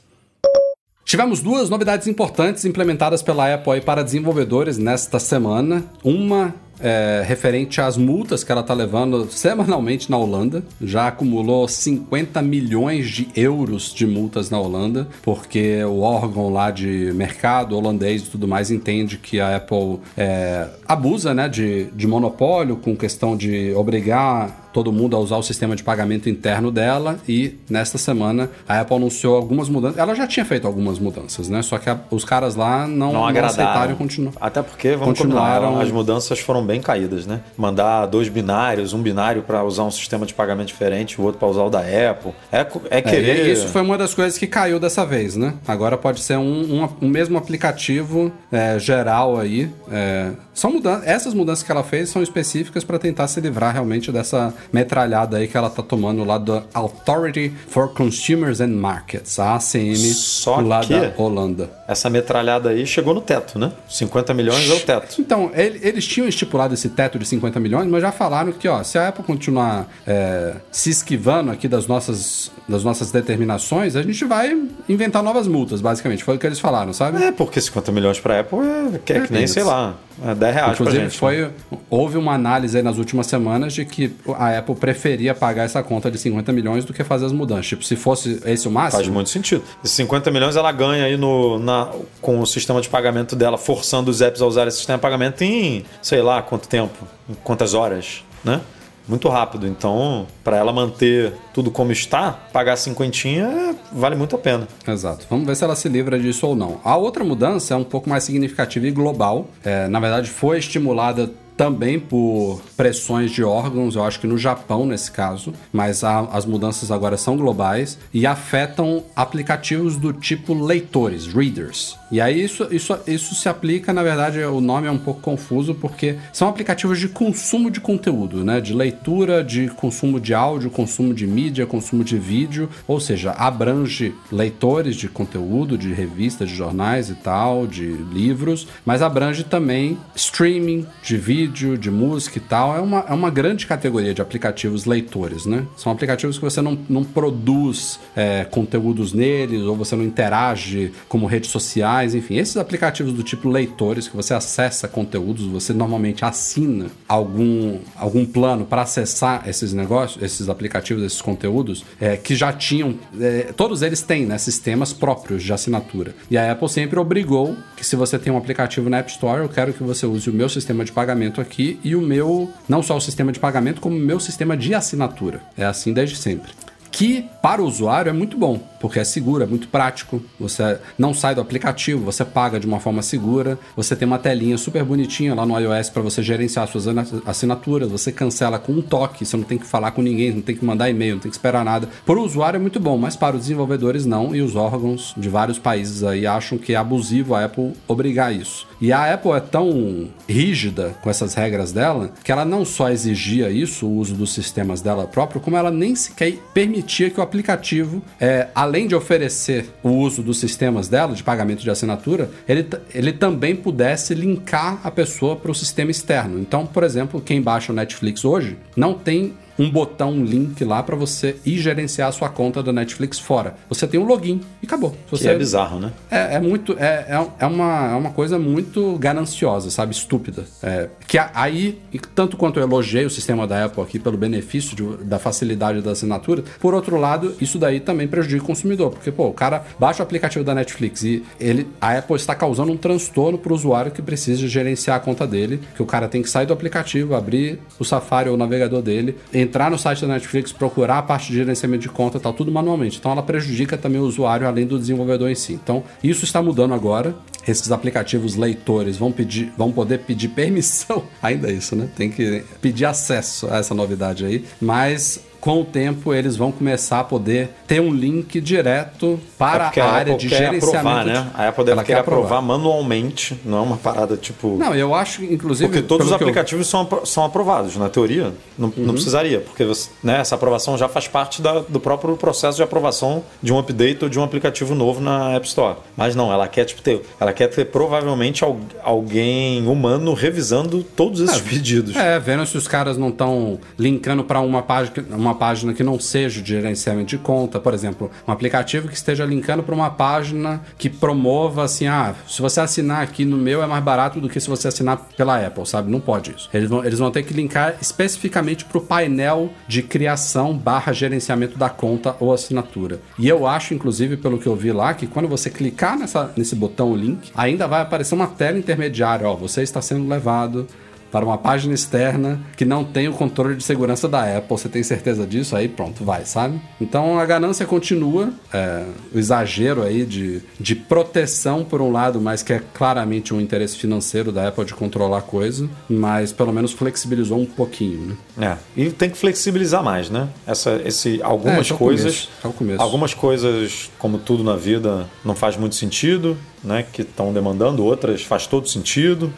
Tivemos duas novidades importantes implementadas pela Apple para desenvolvedores nesta semana. Uma é, referente às multas que ela está levando semanalmente na Holanda. Já acumulou 50 milhões de euros de multas na Holanda, porque o órgão lá de mercado holandês e tudo mais entende que a Apple é, abusa né, de, de monopólio com questão de obrigar todo mundo a usar o sistema de pagamento interno dela e nesta semana a Apple anunciou algumas mudanças. Ela já tinha feito algumas mudanças, né? Só que a- os caras lá não, Não não aceitaram continuam. Até porque, vamos Continuaram- combinar, as mudanças foram bem caídas, né? Mandar dois binários, um binário para usar um sistema de pagamento diferente, o outro para usar o da Apple. É, é É, querer. e isso foi uma das coisas que caiu dessa vez, né? Agora pode ser um, um, um mesmo aplicativo é, geral aí. é, são mudan essas mudanças que ela fez são específicas para tentar se livrar realmente dessa metralhada aí que ela tá tomando lá da Authority for Consumers and Markets, a ACM, Só lá que- da Holanda. Essa metralhada aí chegou no teto, né? 50 milhões é o teto. Então, ele- eles tinham estipulado esse teto de 50 milhões, mas já falaram que, ó, se a Apple continuar é, se esquivando aqui das nossas, das nossas determinações, a gente vai inventar novas multas, basicamente. Foi o que eles falaram, sabe? É, porque 50 milhões para Apple é, que, é que nem, sei lá, é 10 reais Inclusive, gente. foi, houve uma análise aí nas últimas semanas de que a Apple preferia pagar essa conta de 50 milhões do que fazer as mudanças. Tipo, se fosse esse o máximo, Faz muito sentido. Esses 50 milhões ela ganha aí no, na, com o sistema de pagamento dela, forçando os apps a usar esse sistema de pagamento em, sei lá, quanto tempo, em quantas horas, né? Muito rápido. Então, para ela manter tudo como está, pagar cinquentinha vale muito a pena. Exato. Vamos ver se ela se livra disso ou não. A outra mudança é um pouco mais significativa e global. É, na verdade, foi estimulada também por pressões de órgãos, eu acho que no Japão nesse caso, mas a- as mudanças agora são globais e afetam aplicativos do tipo leitores, readers. E aí isso, isso, isso se aplica, na verdade, o nome é um pouco confuso porque são aplicativos de consumo de conteúdo, né? De leitura, de consumo de áudio, consumo de mídia, consumo de vídeo, ou seja, abrange leitores de conteúdo, de revistas, de jornais e tal, de livros, mas abrange também streaming de vídeo vídeo, de música e tal, é uma, é uma grande categoria de aplicativos leitores, né? São aplicativos que você não, não produz é, conteúdos neles, ou você não interage como redes sociais, enfim. Esses aplicativos do tipo leitores, que você acessa conteúdos, você normalmente assina algum, algum plano para acessar esses negócios, esses aplicativos, esses conteúdos, é, que já tinham. É, todos eles têm né, sistemas próprios de assinatura. E a Apple sempre obrigou que se você tem um aplicativo na App Store, eu quero que você use o meu sistema de pagamento aqui e o meu, não só o sistema de pagamento, como o meu sistema de assinatura. É assim desde sempre que para o usuário é muito bom, porque é seguro, é muito prático. Você não sai do aplicativo, você paga de uma forma segura, você tem uma telinha super bonitinha lá no iOS para você gerenciar suas assinaturas, você cancela com um toque, você não tem que falar com ninguém, não tem que mandar e-mail, não tem que esperar nada. Para o usuário é muito bom, mas para os desenvolvedores não, e os órgãos de vários países aí acham que é abusivo a Apple obrigar isso. E a Apple é tão rígida com essas regras dela que ela não só exigia isso, o uso dos sistemas dela próprio, como ela nem sequer permitia que o aplicativo, é, além de oferecer o uso dos sistemas dela, de pagamento de assinatura, ele, ele também pudesse linkar a pessoa para o sistema externo. Então, por exemplo, quem baixa o Netflix hoje não tem um botão, um link lá para você ir gerenciar a sua conta da Netflix fora. Você tem um login e acabou. Você... Que é bizarro, né? É, é muito. É, é, é, uma, é uma coisa muito gananciosa, sabe? Estúpida. É, que aí, tanto quanto eu elogiei o sistema da Apple aqui pelo benefício de, da facilidade da assinatura, por outro lado, isso daí também prejudica o consumidor. Porque, pô, o cara baixa o aplicativo da Netflix e ele, a Apple está causando um transtorno para o usuário que precisa gerenciar a conta dele, que o cara tem que sair do aplicativo, abrir o Safari ou o navegador dele, entrar no site da Netflix, procurar a parte de gerenciamento de conta, tal, tudo manualmente. Então ela prejudica também o usuário além do desenvolvedor em si. Então isso está mudando agora. Esses aplicativos leitores vão pedir, vão poder pedir permissão, ainda é isso, né? Tem que pedir acesso a essa novidade aí, mas com o tempo eles vão começar a poder ter um link direto para é a, a área Apple de gerenciamento. Aprovar, né? A Apple deve querer aprovar. aprovar manualmente, não é uma parada tipo. Não, eu acho, inclusive. Porque todos os aplicativos eu... são, são aprovados, na teoria. Não, uhum. não precisaria, porque você, né, essa aprovação já faz parte da, do próprio processo de aprovação de um update ou de um aplicativo novo na App Store. Mas não, ela quer tipo, ter, ela quer ter provavelmente alguém humano revisando todos esses é, pedidos. É, vendo se os caras não estão linkando para uma página. Uma página que não seja de gerenciamento de conta, por exemplo, um aplicativo que esteja linkando para uma página que promova assim, ah, se você assinar aqui no meu é mais barato do que se você assinar pela Apple, sabe? Não pode isso. Eles vão, eles vão ter que linkar especificamente para o painel de criação barra gerenciamento da conta ou assinatura. E eu acho, inclusive, pelo que eu vi lá, que quando você clicar nessa, nesse botão link, ainda vai aparecer uma tela intermediária, ó, você está sendo levado para uma página externa que não tem o controle de segurança da Apple. Você tem certeza disso? Aí pronto, vai, sabe? Então a ganância continua, é, o exagero aí de, de proteção por um lado, mas que é claramente um interesse financeiro da Apple de controlar a coisa, mas pelo menos flexibilizou um pouquinho, né? É, e tem que flexibilizar mais, né? Essa, esse, algumas é, é coisas, começo, algumas coisas, como tudo na vida, não faz muito sentido né, que estão demandando, outras faz todo sentido.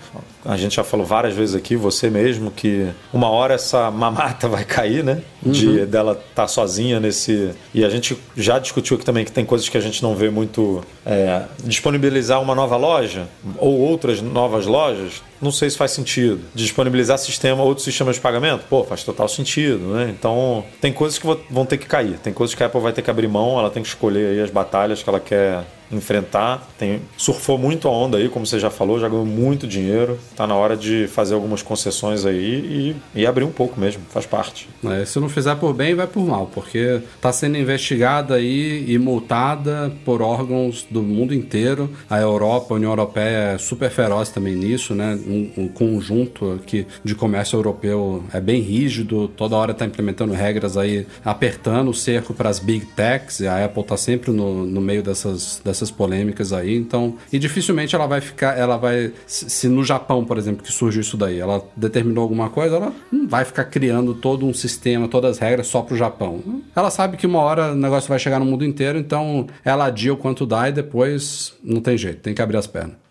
A gente já falou várias vezes aqui, você mesmo, que uma hora essa mamata vai cair, né? De uhum. dela estar tá sozinha nesse. E a gente já discutiu aqui também que tem coisas que a gente não vê muito. É, disponibilizar uma nova loja ou outras novas lojas, não sei se faz sentido. Disponibilizar sistema, outros sistemas de pagamento, pô, faz total sentido, né? Então, tem coisas que vão ter que cair, tem coisas que a Apple vai ter que abrir mão, ela tem que escolher as batalhas que ela quer enfrentar. Tem, surfou muito a onda aí, como você já falou, já ganhou muito dinheiro. Tá na hora de fazer algumas concessões aí e, e abrir um pouco mesmo, faz parte. É, se não fizer por bem, vai por mal, porque tá sendo investigada aí e multada por órgãos do mundo inteiro. A Europa, a União Europeia é super feroz também nisso, né? Um, um conjunto aqui de comércio europeu é bem rígido, toda hora tá implementando regras aí, apertando o cerco para as big techs, e a Apple tá sempre no, no meio dessas, dessas essas polêmicas aí, então. E dificilmente ela vai ficar. Ela vai. Se no Japão, por exemplo, que surge isso daí, ela determinou alguma coisa, ela não vai ficar criando todo um sistema, todas as regras só pro Japão. Ela sabe que uma hora o negócio vai chegar no mundo inteiro, então ela adia o quanto dá e depois não tem jeito, tem que abrir as pernas.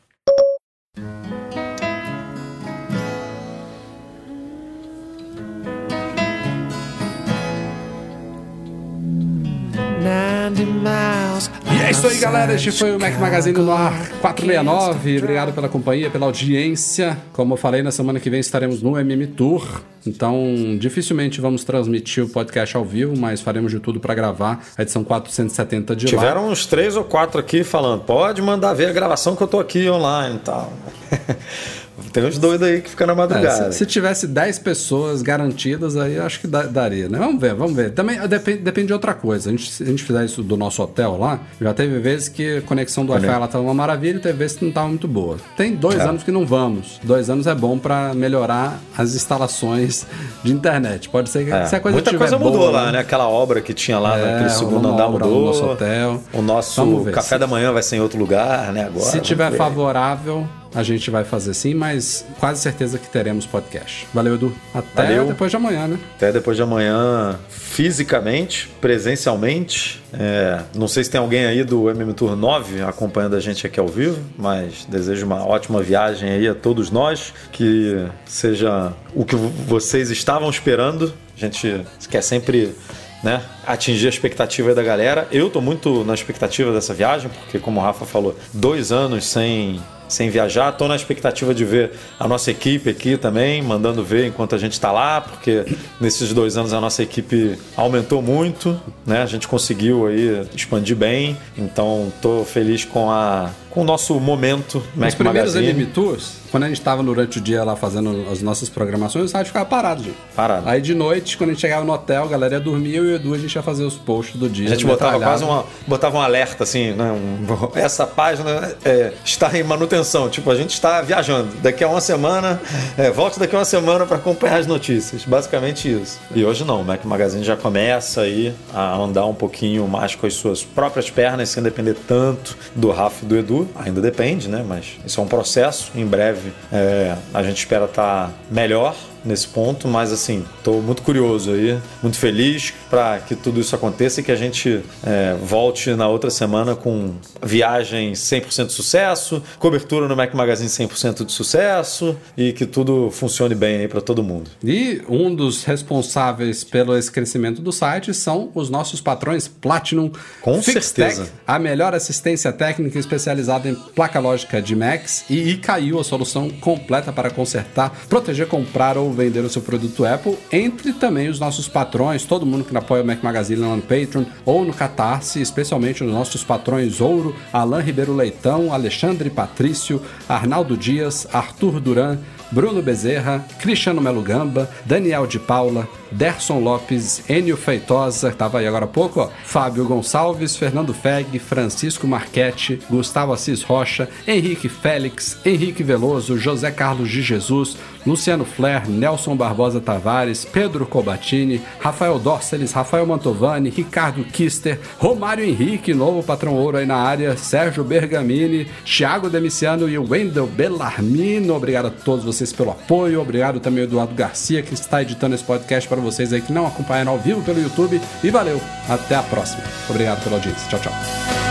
Miles. Yes, isso aí, galera. Este foi o Mac Magazine no ar 469. Obrigado pela companhia, pela audiência. Como eu falei, na semana que vem estaremos no MM Tour. Então, dificilmente vamos transmitir o podcast ao vivo, mas faremos de tudo para gravar a edição 470 de Tiveram lá. uns três ou quatro aqui falando: pode mandar ver a gravação que eu tô aqui online e tal. Tem uns doidos aí que ficam na madrugada. É, se, se, tivesse 10 pessoas garantidas, aí eu acho que daria, né? Vamos ver, vamos ver. Também depende, depende de outra coisa. A gente, se a gente fizer isso do nosso hotel lá, já teve vezes que a conexão do Wi-Fi lá estava uma maravilha e teve vezes que não estava muito boa. Tem dois é. anos que não vamos. Dois anos é bom para melhorar as instalações de internet. Pode ser que é. se a coisa Muita coisa mudou boa, lá, né? Aquela obra que tinha lá é, naquele segundo andar mudou. No nosso hotel. O nosso café se... da manhã vai ser em outro lugar, né? Agora. Se tiver favorável, a gente vai fazer sim, mas quase certeza que teremos podcast. Valeu, Edu. Até Valeu. depois de amanhã, né? Até depois de amanhã, fisicamente, presencialmente. É, não sei se tem alguém aí do MM Tour 9 acompanhando a gente aqui ao vivo, mas desejo uma ótima viagem aí a todos nós, que seja o que vocês estavam esperando. A gente quer sempre né, atingir a expectativa da galera. Eu tô muito na expectativa dessa viagem, porque como o Rafa falou, dois anos sem sem viajar. Estou na expectativa de ver a nossa equipe aqui também, mandando ver enquanto a gente está lá, porque nesses dois anos a nossa equipe aumentou muito, né? A gente conseguiu aí expandir bem, então estou feliz com a com o nosso momento Mac Os primeiros Magazine. Tours, quando a gente estava durante o dia lá fazendo as nossas programações, o site ficava parado, gente. Parado. Aí de noite, quando a gente chegava no hotel, a galera ia dormir, eu e o Edu, a gente ia fazer os posts do dia. A gente botava quase uma, botava um alerta, assim, né? Um, essa página é, está em manutenção. Tipo, a gente está viajando. Daqui a uma semana, é, volte daqui a uma semana para acompanhar as notícias. Basicamente isso. E hoje não, o Mac Magazine já começa aí a andar um pouquinho mais com as suas próprias pernas, sem depender tanto do Rafa e do Edu ainda depende, né? Mas isso é um processo. Em breve é, a gente espera estar tá melhor nesse ponto, mas assim, estou muito curioso aí, muito feliz para que tudo isso aconteça e que a gente é, volte na outra semana com viagem 100% de sucesso, cobertura no Mac Magazine 100% de sucesso e que tudo funcione bem aí para todo mundo. E um dos responsáveis pelo esse crescimento do site são os nossos patrões Platinum com certeza. A melhor assistência técnica especializada em placa lógica de Macs e caiu a solução completa para consertar, proteger, comprar ou vender o seu produto Apple, entre também os nossos patrões, todo mundo que apoia o Mac Magazine lá no Patreon ou no Catarse, especialmente os nossos patrões Ouro, Alain Ribeiro Leitão, Alexandre Patrício, Arnaldo Dias, Arthur Duran, Bruno Bezerra, Cristiano Melo Gamba, Daniel de Paula, Derson Lopes, Enio Feitosa, estava aí agora há pouco, ó, Fábio Gonçalves, Fernando Feg, Francisco Marchetti, Gustavo Assis Rocha, Henrique Félix, Henrique Veloso, José Carlos de Jesus, Luciano Flair, Nelson Barbosa Tavares, Pedro Cobatini, Rafael Dorceles, Rafael Mantovani, Ricardo Kister, Romário Henrique, novo patrão ouro aí na área, Sérgio Bergamini, Thiago Demiciano e Wendel Bellarmino. Obrigado a todos vocês pelo apoio, obrigado também ao Eduardo Garcia que está editando esse podcast para vocês aí que não acompanharam ao vivo pelo YouTube e valeu, até a próxima. Obrigado pela audiência. Tchau, tchau.